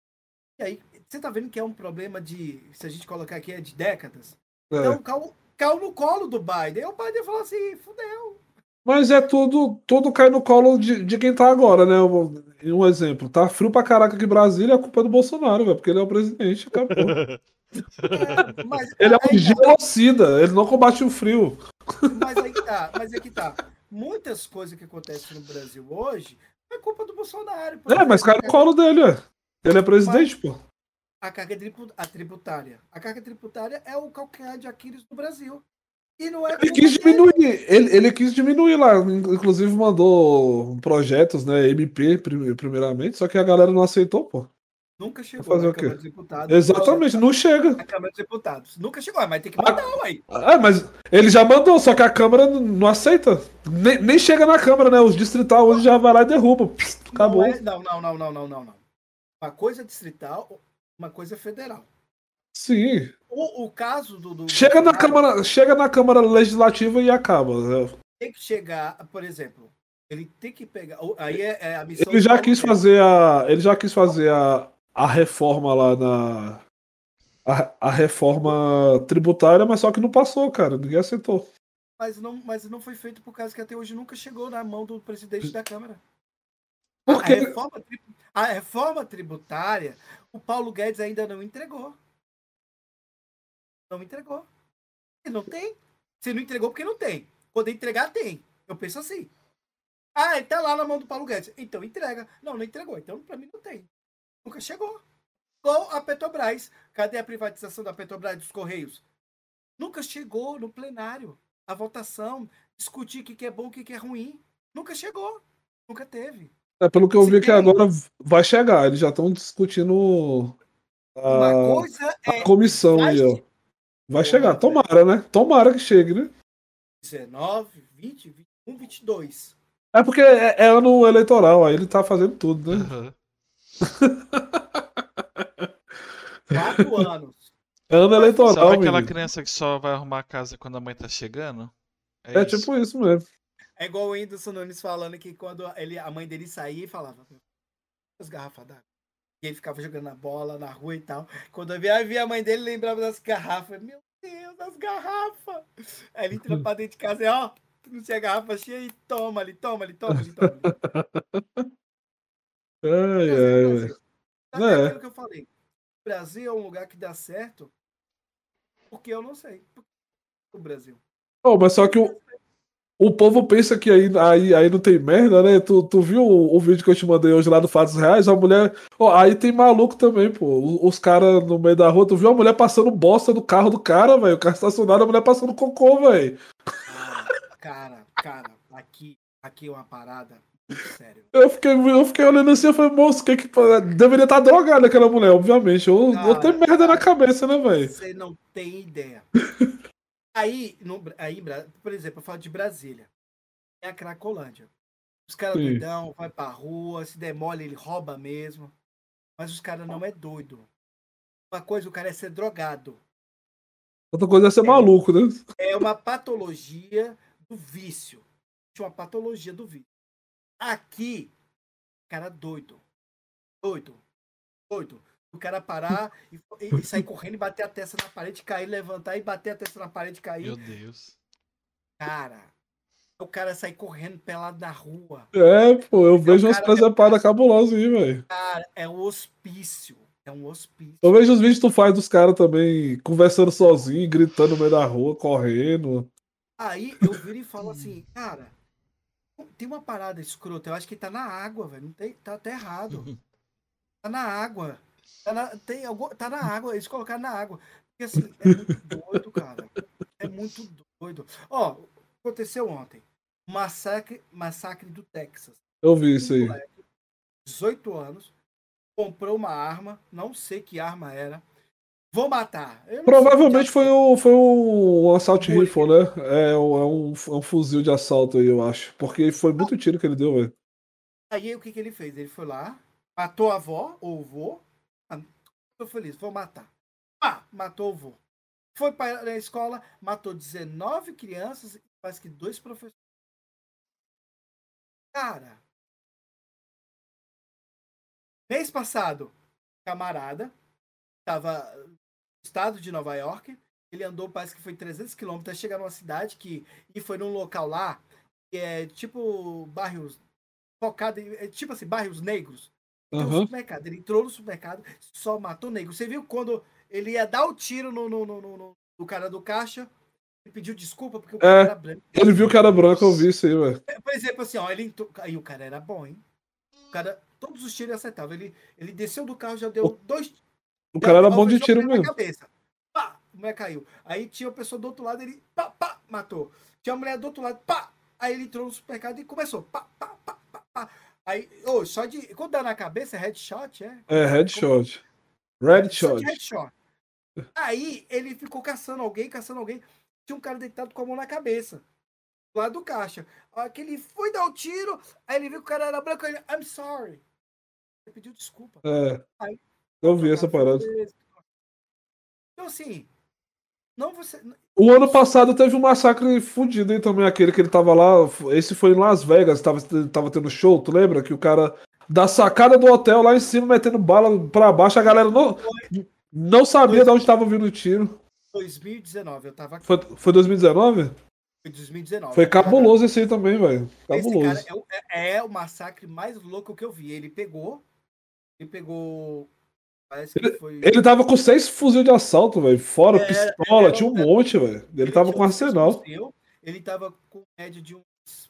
E aí, você está vendo que é um problema de, se a gente colocar aqui, é de décadas. É. Então, caiu, caiu no colo do Biden. E o Biden falou assim, fudeu, mas é tudo, tudo cai no colo de, de quem tá agora, né? Um exemplo, tá frio pra caraca aqui em Brasília, é culpa do Bolsonaro, velho, porque ele é o presidente, acabou. É, mas, ele é um genocida, ele não combate o frio. Mas aí que tá, mas aí que tá. Muitas coisas que acontecem no Brasil hoje é culpa do Bolsonaro. É, mas cai no colo dele, ué. Ele é presidente, mas, pô. A carga tributária. A carga tributária é o calcanhar de Aquiles do Brasil. E não é ele quis diminuir, ele, ele quis diminuir lá, inclusive mandou projetos, né, MP primeiramente, só que a galera não aceitou, pô. Nunca chegou fazer o quê? Câmara dos Deputados. Exatamente, não chega. A Câmara dos Deputados. Nunca chegou, mas tem que mandar, aí. É, mas ele já mandou, só que a Câmara não aceita. Nem, nem chega na Câmara, né? Os distrital hoje já vai lá e derruba. Pss, acabou. Não, é, não, não, não, não, não, não. Uma coisa distrital, uma coisa federal. Sim. O, o caso do. do Chega na, Câmara, chega na Câmara Legislativa e acaba. né? Tem que chegar, por exemplo, ele tem que pegar. Aí é, é a missão. Ele já quis Guedes. fazer a. Ele já quis fazer a, a reforma lá na. A, a reforma tributária, mas só que não passou, cara. Ninguém aceitou. Mas não, mas não foi feito por causa que até hoje nunca chegou na mão do presidente da Câmara. A, a Porque reforma, a reforma tributária, o Paulo Guedes ainda não entregou. Não entregou. Não tem. Se não entregou, porque não tem. Quando entregar, tem. Eu penso assim. Ah, ele tá lá na mão do Paulo Guedes. Então entrega. Não, não entregou. Então, pra mim, não tem. Nunca chegou. Igual a Petrobras. Cadê a privatização da Petrobras dos Correios? Nunca chegou no plenário. A votação, discutir o que que é bom o que que é ruim. Nunca chegou. Nunca teve. é pelo que eu Se vi que tem- agora vai chegar. Eles já estão discutindo Uma a, coisa a é comissão vai aí, ó. Vai chegar. Tomara, né? Tomara que chegue, né? 19, 20, 21, 22. É porque é, é ano eleitoral, aí ele tá fazendo tudo, né? Aham. Quatro anos. É ano eleitoral, Sabe aquela menino. criança que só vai arrumar a casa quando a mãe tá chegando? É isso. tipo isso mesmo. É igual o Whindersson Nunes falando que quando ele, a mãe dele saía e falava as garrafas d'água. E ficava jogando a bola na rua e tal. Quando eu via, via a mãe dele, lembrava das garrafas. Meu Deus, as garrafas! Aí ele entrou pra dentro de casa e ó, não tinha garrafa cheia e toma ali, toma ali, toma ali, toma ali. Ai, Brasil, ai. Até É. aquilo que eu falei. O Brasil é um lugar que dá certo porque eu não sei. O Brasil. Oh, mas só que o, o povo pensa que aí, aí, aí não tem merda, né? Tu, tu viu o, o vídeo que eu te mandei hoje lá do Fatos Reais? A mulher. Ó, aí tem maluco também, pô. Os caras no meio da rua, tu viu a mulher passando bosta no carro do cara, velho? O carro estacionado, a mulher passando cocô, velho. Cara, cara, aqui, aqui é uma parada séria. Eu fiquei, eu fiquei olhando assim e falei, moço, que que. Deveria estar drogada aquela mulher, obviamente. Ou, ou Cara, tem merda na cabeça, né, velho? Você não tem ideia. Aí, no, aí, por exemplo, eu falo de Brasília. É a Cracolândia. Os caras doidão, vai pra rua, se demole, ele rouba mesmo. Mas os caras não é doido. Uma coisa, o cara é ser drogado. Outra coisa é ser maluco, né? É uma patologia do vício. Uma patologia do vício. Aqui, cara doido. Doido. Doido. O cara parar e, e- sair correndo e bater a testa na parede, cair, levantar e bater a testa na parede e cair. Meu Deus. Cara, o cara sair correndo pelado na rua. É, pô, eu vejo umas presepadas cabulosas aí, velho. Cara, é um hospício. É um hospício. Eu vejo os vídeos que tu faz dos caras também conversando sozinho, gritando no meio da rua, correndo. Aí eu viro e falo assim, cara, tem uma parada escrota, eu acho que tá na água, velho. Não tem, tá até errado. Tá na água. Tá na, tem tá na água, eles colocaram na água. Porque assim, é muito doido, cara. É muito doido. Ó, aconteceu ontem. Massacre, massacre do Texas. Eu vi isso aí. Um moleque, 18 anos, comprou uma arma, não sei que arma era. Vou matar. Provavelmente foi o, foi o assalto rifle, né? É, um- é um, é um fuzil de assalto aí, eu acho. Porque foi muito tiro que ele deu, velho. Aí o que, que ele fez? Ele foi lá, matou a avó, ou o vô. Tô feliz, vou matar. Ah, matou o vô. Foi para a escola, matou 19 crianças e quase que dois professores. Cara. Mês passado, camarada, tava no estado de Nova York. Ele andou, parece que foi 300 quilômetros até chegar numa cidade que. E foi num local lá, que é tipo bairros focado em, é tipo assim, bairros negros. Tem um Aham. supermercado. Ele entrou no supermercado, só matou negro. Você viu quando ele ia dar o tiro no, no, no, no- no- no cara do caixa? Ele pediu desculpa porque o cara É. era branco. Ele viu que era branco, eu vi isso aí, velho. É, Por exemplo, assim, ó, ele entrou. Aí o cara era bom, hein? O cara, todos os tiros ele acertava. Ele, ele desceu do carro, já deu dois. O cara era bom de tiro mesmo. Cabeça. Pá! A mulher caiu. Aí tinha uma pessoa do outro lado, ele pá, pá, matou. Tinha uma mulher do outro lado, pá! Aí ele entrou no supermercado e começou. Pá, pá, pá, pá, pá. Aí, ô, só de. Quando dá na cabeça, é headshot, é? É, headshot. Red Só de shot. headshot. Aí ele ficou caçando alguém, caçando alguém. Tinha um cara deitado com a mão na cabeça. Do lado do caixa. A hora que ele foi dar o tiro, aí ele viu que o cara era branco. Ele, I'm sorry. Ele pediu desculpa. É. Eu vi essa parada. Então, assim, não você. O ano passado teve um massacre fudido aí também, aquele que ele tava lá. Esse foi em Las Vegas, tava, tava tendo show, tu lembra? Que o cara da sacada do hotel lá em cima metendo bala pra baixo, a galera não, não sabia de onde tava vindo o tiro. 2019, eu tava aqui. Foi, foi 2019? Foi 2019. Foi cabuloso esse aí também, velho. Cabuloso. Esse cara é, é, é, o massacre mais louco que eu vi. Ele pegou. Ele pegou. Parece que ele, foi. Ele tava com seis fuzil de assalto, velho. Fora é, pistola, tinha um monte, velho. Ele, ele tava com arsenal. Fuzil, ele tava com média de uns.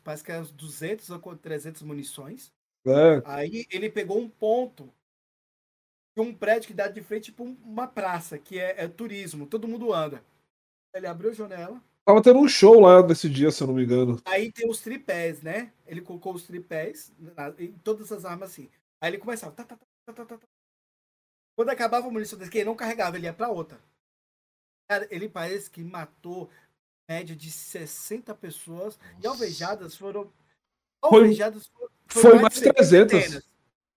Parece que era uns 200 ou 300 munições. É. Aí ele pegou um ponto de um prédio que dá de frente para uma praça, que é, é turismo, todo mundo anda. Ele abriu a janela, Tava tendo um show lá nesse dia, se eu não me engano. Aí tem os tripés, né? Ele colocou os tripés em todas as armas assim. Aí ele começava. Tá, tá, tá, Quando acabava a munição desse, ele não carregava, ele ia pra outra. Cara, ele parece que matou média de 60 pessoas. Nossa. E alvejadas foram. Alvejadas foi, foi, foi mais de 300. Centenas.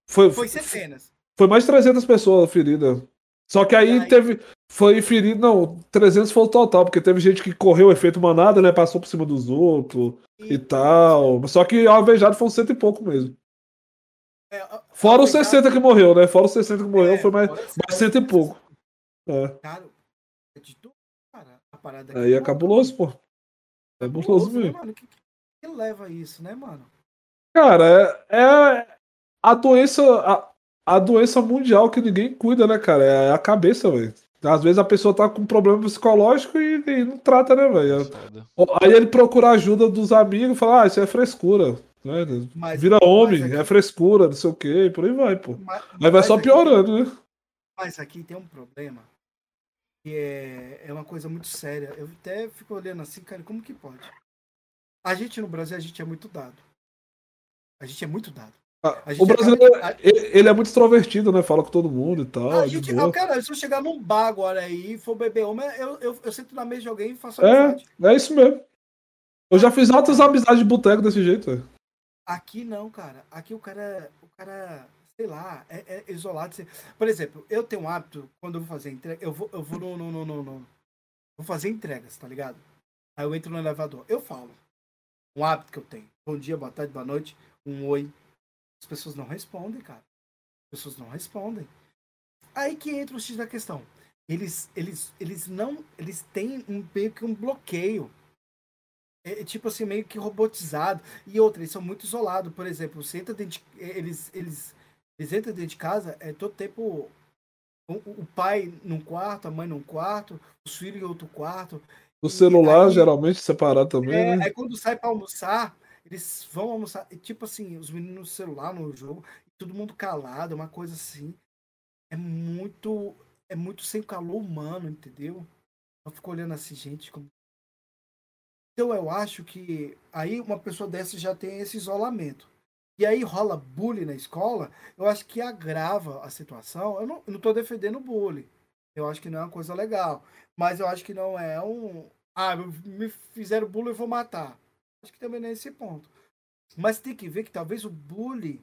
Foi, foi centenas. Foi mais de 300 pessoas feridas. Só que aí, aí teve. Foi ferido, não, 300 foi o total, porque teve gente que correu o efeito manada, né? Passou por cima dos outros e, e tal. Só que alvejado foi um cento e pouco mesmo. É, Fora os 60 que morreu, né? Fora os 60 que morreu, é, foi mais, mais cento e pouco. É. Cara, é de tudo, cara. A parada aqui, Aí é cabuloso, pô. É cabuloso né, mesmo. Né, que, que, leva isso, né, mano? Cara, é, é a doença. A, a doença mundial que ninguém cuida, né, cara? É a cabeça, velho. Às vezes a pessoa tá com um problema psicológico e, e não trata, né, velho? Aí ele procura ajuda dos amigos e fala, ah, isso é frescura. Né? Mas, Vira homem, aqui... é frescura, não sei o quê, por aí vai, pô. Mas, aí vai só piorando, aqui... né? Mas aqui tem um problema que é, é uma coisa muito séria. Eu até fico olhando assim, cara, como que pode? A gente no Brasil, a gente é muito dado. A gente é muito dado. O brasileiro, acaba... ele é muito extrovertido, né? Fala com todo mundo e tal. A gente, eu, cara, se eu chegar num bar agora aí e for beber uma, eu, eu, eu sento na mesa de alguém e faço amizade. É, é isso mesmo. Eu já fiz altas amizades de boteco desse jeito, velho. Aqui não, cara. Aqui o cara, o cara, sei lá, é, é isolado. Por exemplo, eu tenho um hábito, quando eu vou fazer entrega, eu vou, eu vou no, no, no, no, no Vou fazer entregas, tá ligado? Aí eu entro no elevador. Eu falo. Um hábito que eu tenho. Bom dia, boa tarde, boa noite. Um oi. As pessoas não respondem, cara. As pessoas não respondem. Aí que entra o X da questão. Eles, eles, eles não. Eles têm um, meio que um bloqueio. É, é, tipo assim, meio que robotizado. E outra, eles são muito isolados. Por exemplo, você entra dentro de, eles, eles, eles entram dentro de casa, é todo tempo o, o pai num quarto, a mãe num quarto, os filhos em outro quarto. O celular aí, geralmente separado também. É, né? Aí quando sai para almoçar, eles vão almoçar, e, tipo assim, os meninos no celular no jogo, todo mundo calado, é uma coisa assim. É muito. É muito sem calor humano, entendeu? Eu fico olhando assim, gente. Como... Então eu acho que aí uma pessoa dessa já tem esse isolamento. E aí rola bullying na escola, eu acho que agrava a situação. Eu não, tô defendendo bullying. Eu acho que não é uma coisa legal. Mas eu acho que não é um. Ah, me fizeram bullying, eu vou matar. Acho que também não é esse ponto. Mas tem que ver que talvez o bullying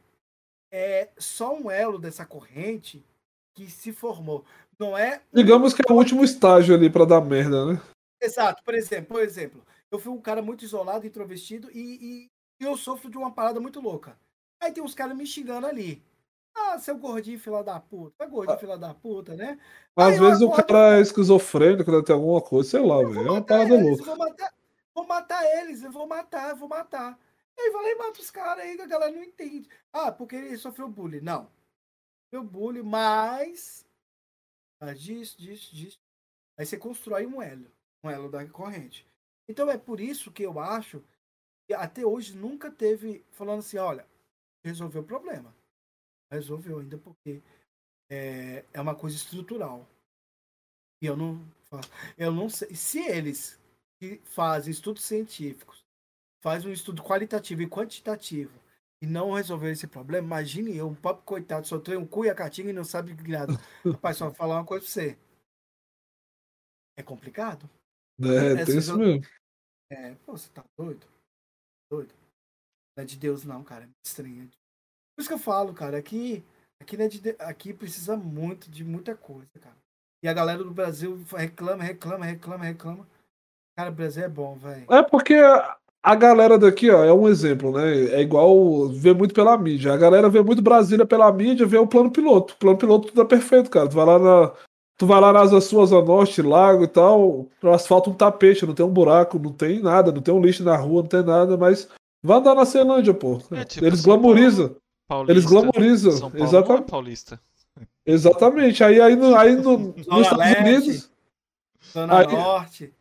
é só um elo dessa corrente que se formou. Não é. Digamos que é o último estágio ali para dar merda, né? Exato. Por exemplo, por exemplo, eu fui um cara muito isolado, introvertido e, e eu sofro de uma parada muito louca. Aí tem uns caras me xingando ali. Ah, seu gordinho fila da puta. É gordinho ah. fila da puta, né? Às Aí vezes o cara é esquizofrênico, tem alguma coisa, sei lá, velho. É uma parada louca. Vou matar, Vou matar eles, eu vou matar, eu vou matar. Aí vai lá e mata os caras aí, a galera não entende. Ah, porque ele sofreu bullying. Não. Sofreu bullying, mas. Mas disso, disso, disso. Aí você constrói um elo. Um elo da corrente. Então é por isso que eu acho que até hoje nunca teve falando assim, olha, resolveu o problema. Resolveu ainda porque é, é uma coisa estrutural. E eu não. Eu não sei. Se eles que fazem estudos científicos, faz um estudo qualitativo e quantitativo e não resolver esse problema, imagine eu, um pobre coitado, só tem um cu e a cartinha e não sabe nada. Rapaz, só falar uma coisa pra você. É complicado? É, é tem isso mesmo. É, pô, você tá doido? Doido. Não é de Deus, não, cara. É estranho. Por isso que eu falo, cara, que Aqui, né, de, aqui precisa muito de muita coisa, cara. E a galera do Brasil reclama, reclama, reclama, reclama. Cara, o Brasil é bom, velho. É porque a galera daqui, ó, é um exemplo, né? É igual ver muito pela mídia. A galera vê muito Brasília pela mídia, vê o plano piloto. O plano piloto é perfeito, cara. Tu vai lá na. Tu vai lá nas suas a norte, lago e tal, o asfalto um tapete, não tem um buraco, não tem nada, não tem um lixo na rua, não tem nada, mas vai andar na Ceilândia, pô. É, tipo, Eles glamorizam. Eles glamorizam. São Paulo Exatamente. É paulista. Exatamente. Aí, aí, no, aí no, nos Estados Leste, Unidos. Zona aí, Norte.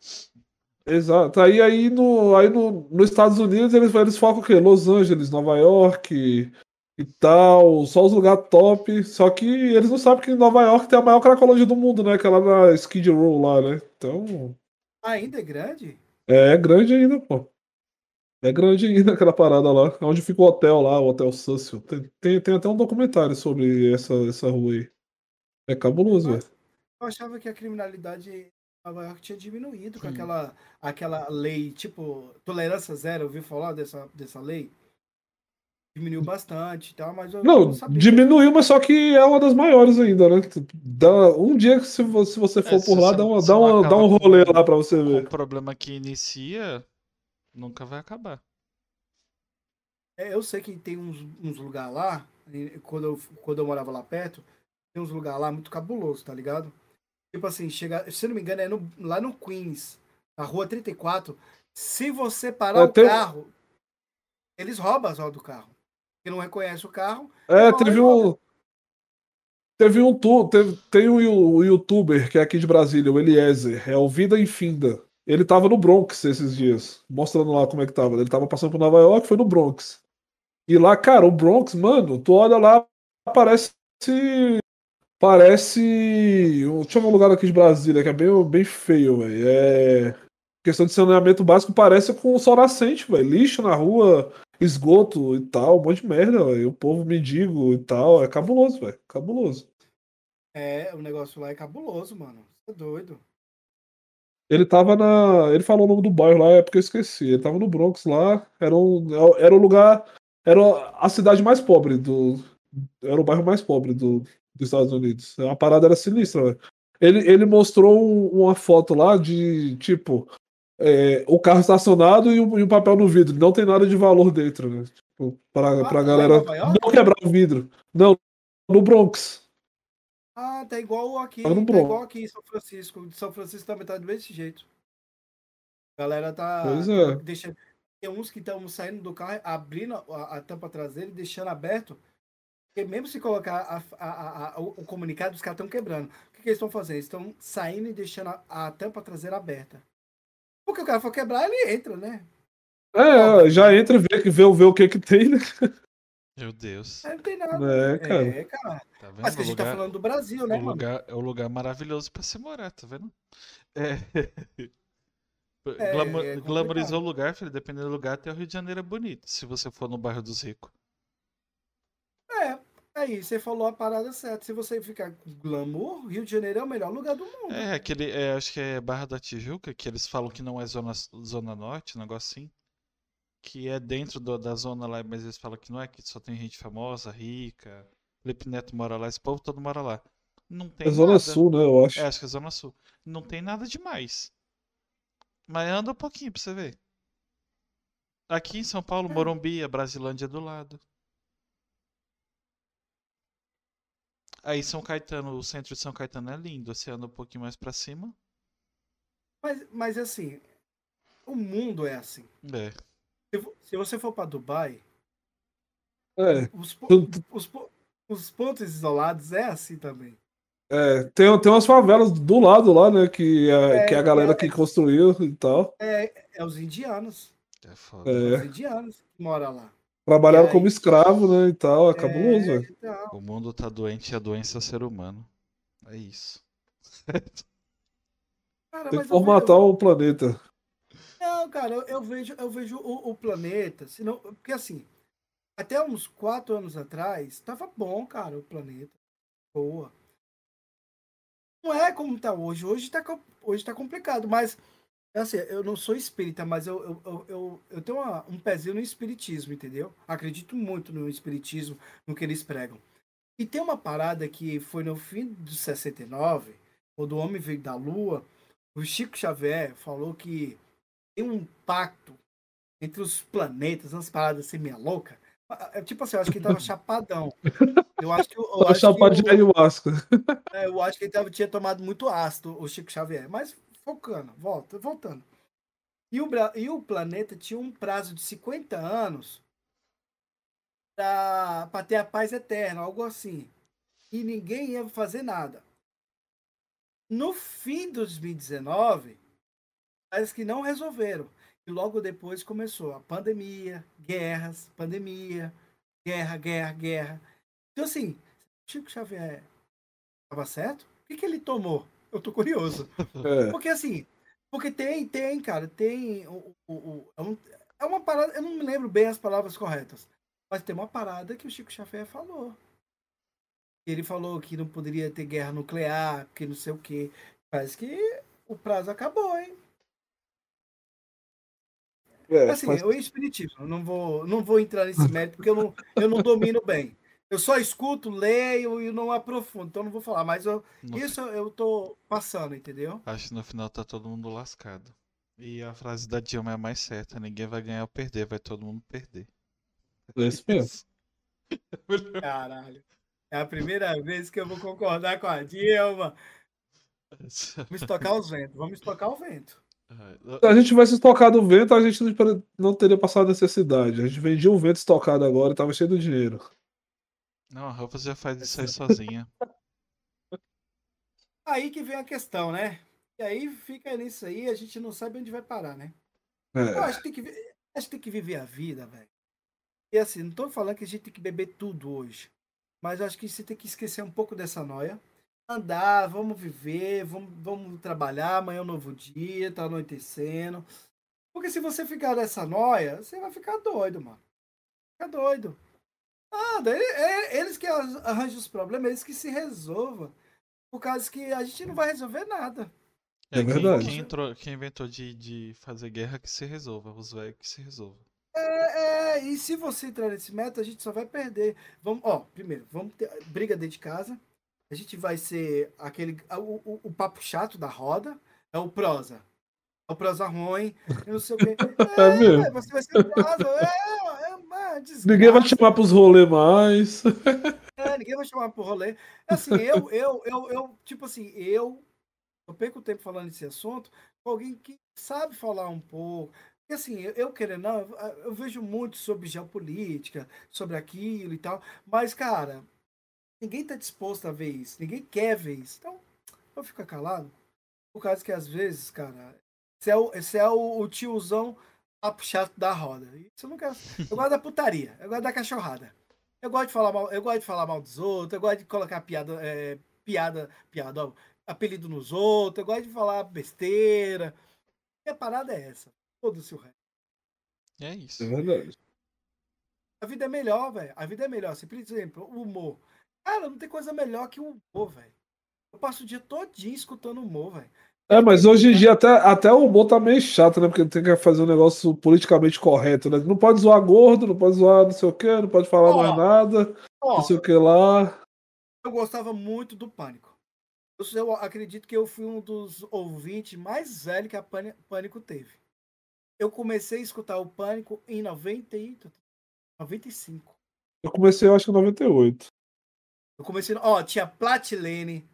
Exato. Aí, aí, no, aí no, nos Estados Unidos eles, eles focam o quê? Los Angeles, Nova York e tal, só os lugares top. Só que eles não sabem que Nova York tem a maior cracolândia do mundo, né? Que é lá na Skid Row lá, né? Então. Ainda é grande? É, é grande ainda, pô. É grande ainda aquela parada lá. Onde fica o hotel lá, o Hotel Cecil. Tem, tem, tem, até um documentário sobre essa, essa rua aí. É cabuloso, velho. Eu achava que a criminalidade Nova York tinha diminuído com aquela, aquela lei, tipo, tolerância zero, ouviu falar dessa, dessa lei? Diminuiu bastante tá? mas eu não, não diminuiu, mas só que é uma das maiores ainda, né? Dá, um dia que se você, se você for é, por lá, dá, uma, dá, uma, dá um rolê lá pra você ver. O problema que inicia nunca vai acabar. É, eu sei que tem uns, uns lugares lá, quando eu, quando eu morava lá perto, tem uns lugares lá muito cabuloso, tá ligado? Tipo assim, chega, se não me engano, é no, lá no Queens, na rua 34. Se você parar o carro, eles roubam as rodas do carro. Porque não reconhece o carro. É, teve um. Teve um teve, tem um youtuber que é aqui de Brasília, o Eliezer, é o Vida Infinda. Ele tava no Bronx esses dias, mostrando lá como é que tava. Ele tava passando por Nova York, foi no Bronx. E lá, cara, o Bronx, mano, tu olha lá, parece Parece. Deixa eu ver um lugar aqui de Brasília que é bem, bem feio, velho. É. Questão de saneamento básico parece com o sol nascente, velho. Lixo na rua, esgoto e tal, um monte de merda, velho. O povo mendigo e tal. É cabuloso, velho. Cabuloso. É, o negócio lá é cabuloso, mano. É doido. Ele tava na. Ele falou o nome do bairro lá, é porque eu esqueci. Ele tava no Bronx lá. Era um, era o lugar. Era a cidade mais pobre do. Era o bairro mais pobre do, dos Estados Unidos. A parada era sinistra, velho. Ele, ele mostrou um, uma foto lá de, tipo, é, o carro estacionado e o, e papel no vidro. Não tem nada de valor dentro, né? Tipo, pra, ah, pra galera não quebrar o vidro. Não, no Bronx. Ah, tá igual aqui. Tá, tá igual aqui em São Francisco. São Francisco também tá do mesmo jeito. A galera tá. Pois é. Deixa... Tem uns que estão saindo do carro, abrindo a, a tampa traseira e deixando aberto porque mesmo se colocar a, a, a, o comunicado, os caras estão quebrando. O que, que eles estão fazendo? Eles estão saindo e deixando a, tampa traseira aberta. Porque o cara for quebrar, ele entra, né? É, já entra e vê, vê, vê o que que tem, né? Meu Deus. É, não tem nada. É, cara. É, cara. Tá Mas que a gente tá lugar, tá falando do Brasil, né, o lugar, É um lugar maravilhoso pra se morar, tá vendo? É. é, é glamorizou o lugar, filho. Dependendo do lugar, até o Rio de Janeiro é bonito. Se você for no bairro dos ricos. É, aí você falou a parada certa. Se você ficar com glamour, Rio de Janeiro é o melhor lugar do mundo. É, aquele, é, acho que é Barra da Tijuca, que eles falam que não é zona, zona norte, um negócio assim. Que é dentro do, da zona lá, mas eles falam que não é, que só tem gente famosa, rica. Felipe Neto mora lá, esse povo todo mora lá. Não tem é Zona nada. Sul, né, eu acho. É, acho que é Zona Sul. Não tem nada demais. Mas anda um pouquinho pra você ver. Aqui em São Paulo, é. Morumbi, a Brasilândia é do lado. Aí São Caetano, o centro de São Caetano é lindo, você anda um pouquinho mais para cima. Mas, mas assim, o mundo é assim. É. Se, se você for para Dubai, é. Os, os, os, pontos isolados é assim também. É, tem, tem umas favelas do lado lá, né? Que é, é que a galera é, que construiu e tal. É, é os indianos. É foda. É. Os indianos que moram lá. Trabalharam como escravo, né? E tal. É, é cabuloso, velho. O mundo tá doente e a doença é o ser humano. É isso. Cara, Tem que formatar vejo... o planeta. Não, cara, eu, eu vejo, eu vejo o, o, planeta. Senão, porque assim, até uns quatro anos atrás, tava bom, cara, o planeta. Boa. Não é como tá hoje. Hoje tá, hoje tá complicado, mas é assim, eu não sou espírita, mas eu, eu, eu, eu tenho uma, um pezinho no espiritismo, entendeu? Acredito muito no espiritismo, no que eles pregam. E tem uma parada que foi no fim de 69, quando o homem veio da Lua, o Chico Xavier falou que tem um pacto entre os planetas, umas paradas assim meia louca. É, Tipo assim, eu acho que ele tava chapadão. Eu acho que, eu Tava acho que chapado de o- ayahuasca. é, eu acho que ele tava, tinha tomado muito ácido, o Chico Xavier. Mas focando, volta, voltando. E o, e o planeta tinha um prazo de 50 anos para ter a paz eterna, algo assim. E ninguém ia fazer nada. No fim de 2019, parece que não resolveram. E logo depois começou a pandemia, guerras, pandemia, guerra, guerra, guerra. Então, assim, Chico Xavier estava certo? O que, que ele tomou? Eu tô curioso. É. Porque assim, porque tem, tem, cara, tem. O, o, o- é, um- é uma parada, eu não me lembro bem as palavras corretas, mas tem uma parada que o Chico Xavier falou. Ele falou que não poderia ter guerra nuclear, que não sei o quê. Parece que o prazo acabou, hein? É, Assim, faz- eu espiritismo, eu não vou, não vou entrar nesse mérito porque eu não, eu não domino bem. Eu só escuto, leio e não aprofundo, então não vou falar, mas eu, No isso eu tô passando, entendeu? Acho que no final tá todo mundo lascado. E a frase da Dilma é a mais certa: ninguém vai ganhar ou perder, vai todo mundo perder. é isso mesmo. Caralho. É a primeira vez que eu vou concordar com a Dilma. Vamos estocar os ventos. Vamos estocar o vento. Se a gente tivesse estocado o vento, a gente não teria passado necessidade. A gente vendia um vento estocado agora e tava cheio de dinheiro. Não, a Ruffles já faz isso aí sozinha. Aí que vem a questão, né? E aí fica nisso aí, a gente não sabe onde vai parar, né? Eu É, acho que tem que, acho que, tem que viver a vida, velho. E assim, não tô falando que a gente tem que beber tudo hoje. Mas eu acho que você tem que esquecer um pouco dessa noia. Andar, vamos viver, vamos, vamos trabalhar, amanhã é um novo dia, tá anoitecendo. Porque se você ficar nessa noia, você vai ficar doido, mano. Fica doido. Nada, é- eles que arranjam os problemas, eles que se resolvam. Por causa que a gente não vai resolver nada. É quem- verdade. Quem, entrou, quem inventou de, de fazer guerra que se resolva, os velhos que se resolvam. É, é, e se você entrar nesse método, a gente só vai perder. Vamos, ó, primeiro, vamos ter briga dentro de casa. A gente vai ser aquele. O, o, o papo chato da roda é o prosa. É o prosa ruim, eu não sei o quê. É mesmo. Você vai ser o prosa. É, é desgraça. Ninguém vai chamar pros rolês mais. É, ninguém vai chamar pro rolê. Assim, eu, eu, eu, eu, tipo assim, eu, eu perco tempo falando esse assunto com alguém que sabe falar um pouco. Porque assim, eu, eu querendo, não, eu, eu vejo muito sobre geopolítica, sobre aquilo e tal, mas, cara, ninguém tá disposto a ver isso, ninguém quer ver isso. Então, eu fico calado. Por causa que às vezes, cara, você é o, você é o, o tiozão papo chato da roda. Isso eu não quero. Eu gosto da putaria, eu gosto da cachorrada. Eu gosto de falar mal, eu gosto de falar mal dos outros, eu gosto de colocar piada, é, piada, piada, ó, apelido nos outros, eu gosto de falar besteira. E a parada é essa. Foda-se o resto. É isso. É verdade. A vida é melhor, velho. A vida é melhor. Se, por exemplo, o humor. Cara, não tem coisa melhor que o humor, velho. Eu passo o dia todinho escutando humor, velho. É, mas hoje em dia até, até o humor tá meio chato, né? Porque tem que fazer um negócio politicamente correto, né? Não pode zoar gordo, não pode zoar não sei o quê, não pode falar Ó, mais nada, Ó, não sei o que lá. eu gostava muito do Pânico. Eu, acredito que eu fui um dos ouvintes mais velhos que a Pâni- Pânico teve. Eu comecei a escutar o Pânico em 90 e... 95. Eu comecei, eu acho que em 98. Eu comecei... Ó, tinha Platilene.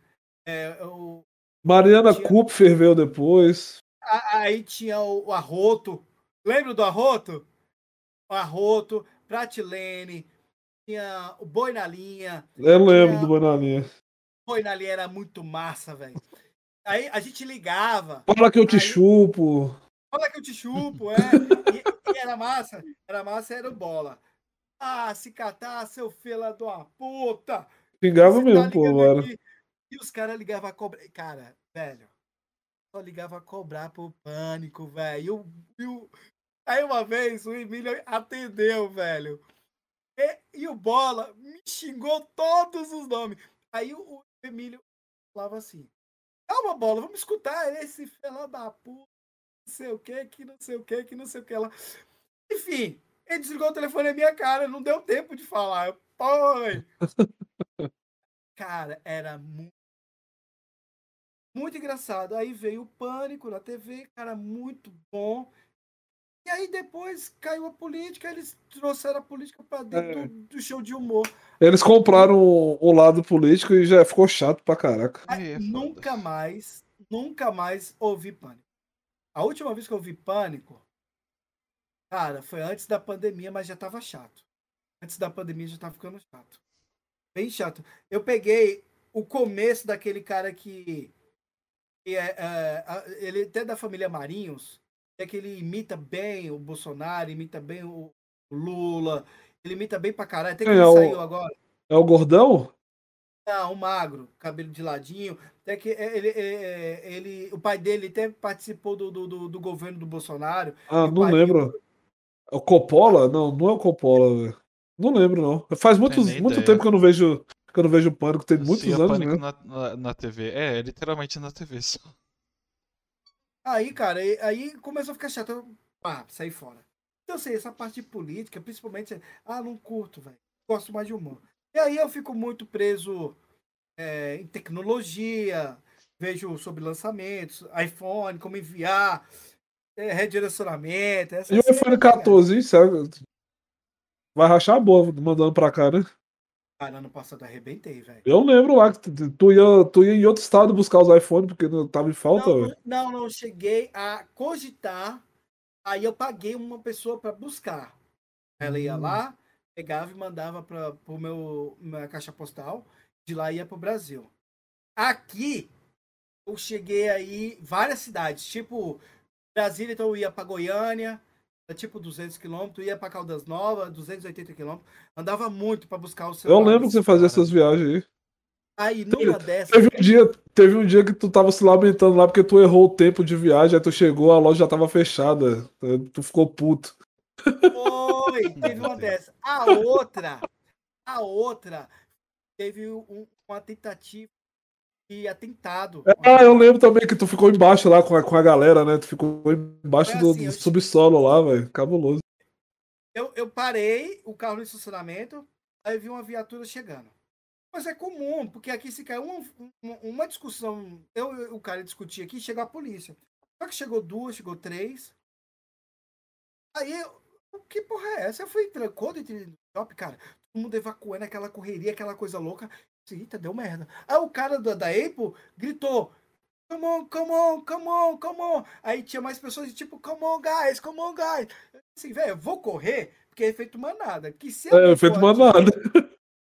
É, o, Mariana Tinha- ferveu depois. aí tinha o, o Arroto. Lembra do Arroto? O Arroto, Platilene. Tinha o Boi na Linha. Eu lembro Tinha- do Bananinha. Boi na Linha era muito massa, velho. Aí a gente ligava. Fala que eu te Aí- chupo. Olha que eu te chupo, é. E, e era massa. Era massa, era o bola. Ah, se catar, seu fela de uma puta. Xingava Você tá mesmo, pô, mano. aqui. E os caras ligavam a cobrar. Cara, velho. Só ligava a cobrar pro pânico, velho. E o, Aí uma vez o Emílio atendeu, velho. E, e o Bola me xingou todos os nomes. Aí o, o Emílio falava assim: Calma, Bola, vamos escutar esse fela da puta, não sei o que, que não sei o que, que não sei o que lá. Enfim, ele desligou o telefone na minha cara, não deu tempo de falar. Eu, Oi! Cara, era muito. Muito engraçado. Aí veio o Pânico na TV, cara, muito bom. E aí depois caiu a política, eles trouxeram a política pra dentro É. do, show de humor. Eles compraram o, o lado político e já ficou chato pra caraca. Aí é foda. nunca mais, nunca mais ouvi Pânico. A última vez que eu ouvi Pânico, cara, foi antes da pandemia, mas já tava chato. Antes da pandemia já tava ficando chato. Bem chato. Eu peguei o começo daquele cara que é, é, ele até da família Marinhos, é que ele imita bem o Bolsonaro, imita bem o Lula, ele imita bem pra caralho. Até que É, ele o- saiu agora. É o gordão? Não, um magro, cabelo de ladinho. Até que ele, ele, ele- o pai dele até participou do, do, do- do governo do Bolsonaro. Ah, o não lembro. É o Coppola? Não, não é o Coppola, velho. Não lembro, não. Faz muitos, nem muito ideia. tempo que eu não vejo, que eu não vejo Pânico. Tem muitos Assistia anos, Pânico né? na, na, na TV. É, literalmente na TV só. Aí, cara, aí- aí começou a ficar chato. Eu, pá, saí fora. Então, assim, essa parte de política, principalmente, ah, não curto, velho. Gosto mais de humor. E aí eu fico muito preso é, em tecnologia, vejo sobre lançamentos, iPhone, como enviar, é, redirecionamento. E o iPhone né, cara? 14, hein? Sério? Vai rachar a boa mandando pra cá, né? Cara, ano passado eu arrebentei, velho. Eu lembro lá que tu, ia, tu ia em outro estado buscar os iPhones porque não tava em falta, Não, velho. não, não, cheguei a cogitar. Aí eu paguei uma pessoa para buscar. Ela ia Hum. lá, pegava e mandava para o meu minha caixa postal. De lá ia para o Brasil. Aqui eu cheguei aí várias cidades, tipo Brasília, então eu ia para Goiânia, tipo 200 quilômetros, ia para Caldas Novas, 280 quilômetros. Andava muito para buscar o Eu celular. lembro que você fazia essas viagens aí. Aí numa dessas, Teve um dia, teve um dia que tu tava se lamentando lá porque tu errou o tempo de viagem, aí tu chegou, a loja já tava fechada. Tu ficou puto. Foi, teve uma Deus. dessa. A outra, a outra, teve um- uma tentativa de atentado. Ah, eu lembro também que tu ficou embaixo lá com a, com a galera, né? Tu ficou embaixo do, assim, do eu- subsolo lá, velho. Cabuloso. Eu, eu parei o carro no estacionamento, aí vi uma viatura chegando. Mas é comum, porque aqui se caiu uma, uma, uma discussão, eu e o cara discutia aqui, chegou a polícia. Só que chegou duas, chegou três. Aí, eu, que porra é essa? Eu fui eu entrei no shopping, cara, todo mundo evacuando aquela correria, aquela coisa louca. Eita, deu merda. Aí o cara da, da Apple gritou, come on, come on, come on, come on. Aí tinha mais pessoas tipo, come on, guys, come on, guys. Assim, velho, eu vou correr, porque é efeito manada. Que se É, não feito for manada.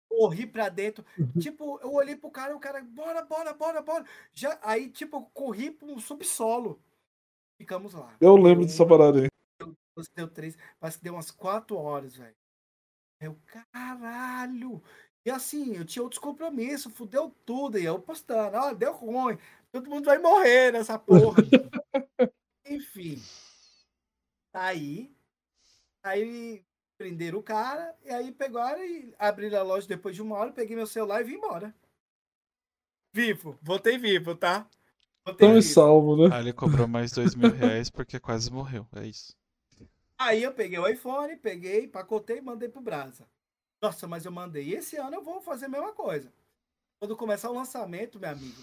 corri pra dentro. Tipo, eu olhei pro cara, o cara, bora, bora, bora, bora. Já, aí, tipo, corri pro subsolo. Ficamos lá. Eu Deu lembro dessa parada aí. duas, Deu três, parece que deu umas quatro horas, velho. Eu, caralho. E assim, eu tinha outros compromissos, fudeu tudo. E eu postando, ó, deu ruim. Todo mundo vai morrer nessa porra. Enfim. Aí, aí prenderam o cara, e aí pegaram e abriram a loja depois de uma hora, peguei meu celular e vim embora. Vivo, voltei vivo, tá? Voltei Tão e vivo. salvo, né? Aí ele cobrou mais dois mil reais porque quase morreu. É isso. Aí eu peguei o iPhone, peguei, pacotei e mandei pro Brasa. Nossa, mas eu mandei. Esse ano eu vou fazer a mesma coisa. Quando começar o lançamento, meu amigo,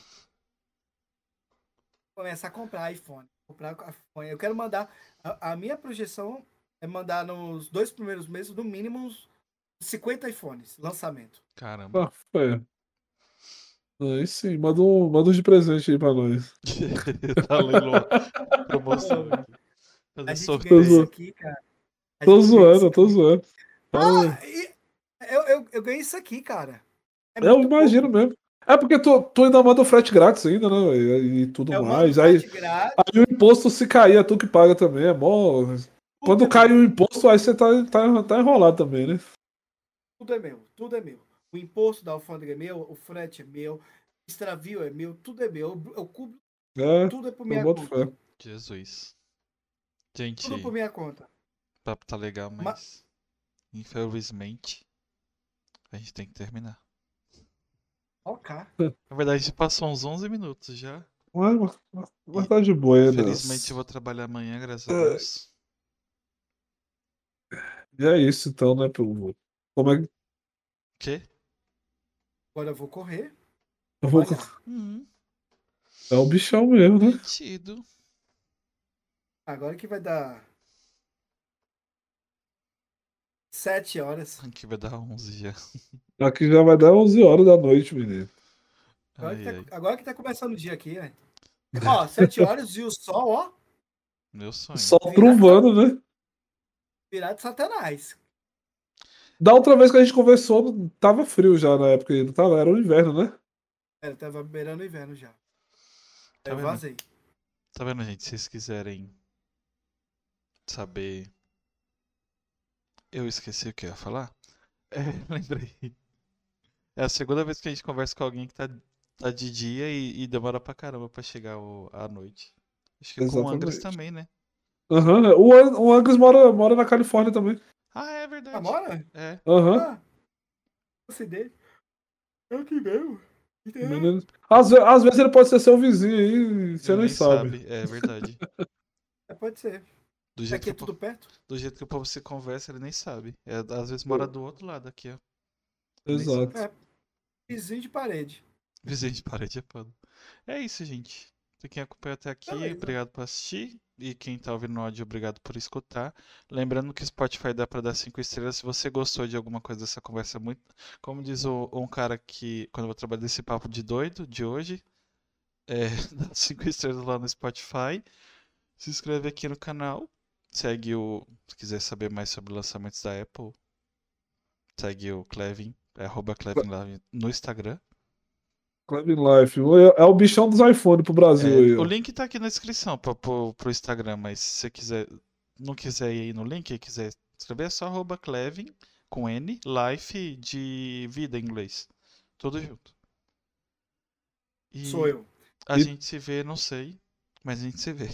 começar a comprar iPhone. Comprar iPhone. Eu quero mandar. A, a minha projeção é mandar nos dois primeiros meses, no mínimo, uns 50 iPhones. Lançamento. Caramba. Ah, foi. Aí sim, manda um, manda um de presente aí pra nós. tá leilão. Promoção. A Fazer gente sorteio. ganhou isso zoando. aqui, cara. Tô zoando, isso eu tô zoando. Ah, e- eu, eu, eu ganhei isso aqui, cara. É Eu imagino pouco. mesmo. É porque tu, tu ainda manda o frete grátis ainda, né, velho? E tudo Eu mais. Aí, aí o imposto, se cair, é tu que paga também. É mó. Quando é cai o imposto, aí você tá, tá, tá enrolado também, né? Tudo é meu, tudo é meu. O imposto da alfândega é meu, o frete é meu, o extravio é meu, tudo é meu. Eu, eu cubro, É, tudo é por minha conta. fé. Jesus. Gente, Tudo por o minha conta. papo tá legal, Ma- mas infelizmente a gente tem que terminar. Ok. Na verdade, já passou uns 11 minutos já. Mas, mas- tá de boa? Infelizmente eu vou trabalhar amanhã, graças a É. Deus. E é isso então, né, povo? Como é que. Quê? Agora eu vou correr. Eu vou- Olha, Hum, É o bichão mesmo, né? metido. agora que vai dar. Sete horas. Aqui vai dar 11 já. Aqui já vai dar 11 horas da noite, menino. Agora, Ai, que, tá, agora que tá começando o dia aqui, né? Ó, sete horas e o sol, ó, meu sonho. Sol truvando, né? virado de satanás. Da outra vez que a gente conversou, tava frio já na época, não tava, era o inverno, né? Era, tava beirando o inverno já. Tá eu vendo? vazei. Tá vendo, gente? Se vocês quiserem saber. Eu esqueci o que eu ia falar? É, lembrei. É a segunda vez que a gente conversa com alguém que tá, tá de dia e, e demora pra caramba pra chegar o- à noite. Acho que com o Exatamente. também, né? Aham. O, An- o Angus mora, mora na Califórnia também. Ah, é verdade. Ah, mora? É. Aham. Ah, você dele. É aqui mesmo. Entendeu? Menino. Às, ve- às vezes ele pode ser seu vizinho aí, você nem nem sabe. É verdade. É, pode ser. Do jeito, Aqui que é o, tudo perto. do jeito que o povo se conversa, ele nem sabe. É, às vezes mora do outro lado aqui, ó. Exato. É. Vizinho de parede. Vizinho de parede é foda. É isso, gente. Pra quem acompanhou até aqui, Beleza. obrigado por assistir. E quem tá ouvindo no áudio, obrigado por escutar. Lembrando que o Spotify dá pra dar 5 estrelas. Se você gostou de alguma coisa dessa conversa, muito. Como diz o, um cara que, quando eu vou trabalhar desse papo de doido de hoje, é, dá 5 estrelas lá no Spotify. Se inscreve aqui no canal. Segue o. Se quiser saber mais sobre lançamentos da Apple, segue o Clevin, é arroba Clevin no Instagram. Clevin Life. É o bichão dos iPhones pro Brasil É, aí. o link tá aqui na descrição pra, pro, pro Instagram, mas se você quiser, não quiser ir no link e quiser escrever, é só arroba Clevin com N, life de vida em inglês. Tudo junto. E Sou eu. a E- gente se vê, não sei, mas a gente se vê.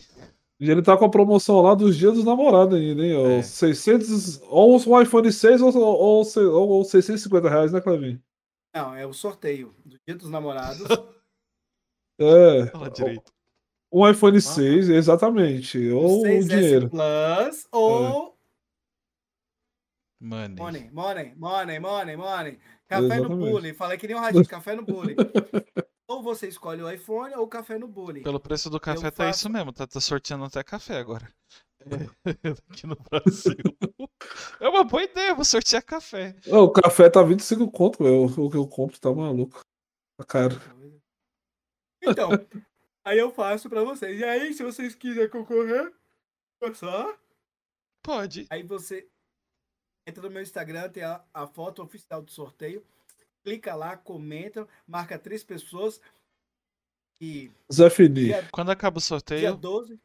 E ele tá com a promoção lá dos dias dos namorados ainda, hein? É. Ó, 600, ou um iPhone 6 ou, ou, ou, ou 650 reais, né, Clevin? Não, é o sorteio do Dia dos Namorados. É. Fala direito. Um iPhone 6, exatamente. Ou o 6S dinheiro. Plus ou Money. money, money, money, money, money. Café no Exatamente. bullying. Falei que nem um radinho, café no bullying. ou você escolhe o iPhone ou o café no bullying. Pelo preço do café Eu tá faço- isso mesmo, tá, tá sorteando até café agora. É, aqui no Brasil. É uma boa ideia, vou sortear café. Ó, o café tá 25 conto, meu. O que eu compro tá maluco. Tá caro. Então, aí eu faço pra vocês. E aí, se vocês quiserem concorrer, é só. Pode. Aí você entra no meu Instagram, tem a, a foto oficial do sorteio. Clica lá, comenta, marca três pessoas. E Zé Fini. dia, Quando acaba o dia sorteio, 12,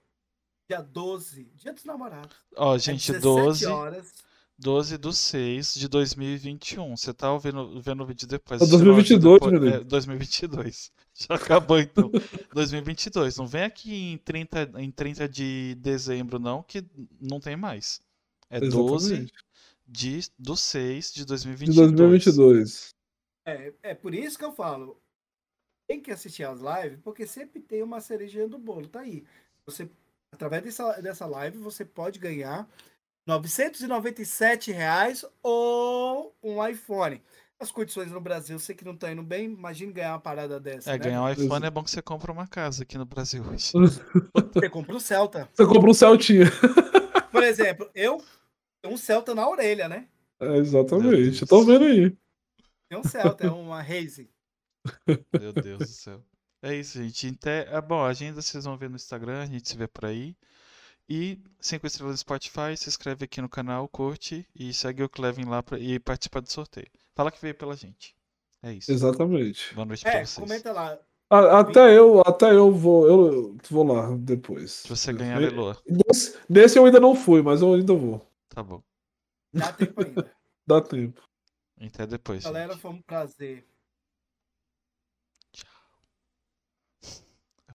dia 12, dia dos namorados. ó, é gente, 17 12, horas. 12 do 6 de 2021. Você tá ouvindo, vendo o vídeo depois. É assistindo o áudio 2022, depois- menino. É, 2022. Já acabou então. 2022. Não vem aqui em 30, em 30 de dezembro, não, que não tem mais. É 12 Exatamente. de, do 6 de De 2022. 2022. É, é por isso que eu falo. Tem que assistir as lives, porque sempre tem uma cerejinha do bolo. Tá aí. Você, através dessa, dessa live, você pode ganhar 997 reais ou um iPhone. As condições no Brasil, eu sei que não tá indo bem. Imagine ganhar uma parada dessa. É, né? ganhar um iPhone é bom que você compra uma casa aqui no Brasil hoje. Você compra um Celta. Você compra um Celtinha. Por exemplo, eu tenho um Celta na orelha, né? É, exatamente. Eu tô vendo aí. Tem um Celta, é uma Raze. Meu Deus do céu. É isso, gente. Até, ah, bom, a agenda vocês vão ver no Instagram, a gente se vê por aí. E 5 estrelas no Spotify, se inscreve aqui no canal, curte e segue o Clevin lá pra, e participa do sorteio. Fala que veio pela gente. É isso. Exatamente. Boa noite É, pra vocês. comenta lá. A- até eu, até eu vou, eu vou lá depois. Se você ganhar, Leloa. Nesse, nesse eu ainda não fui, mas eu ainda vou. Tá bom. Dá tempo ainda. Dá tempo. Até depois. Galera, gente. foi um prazer.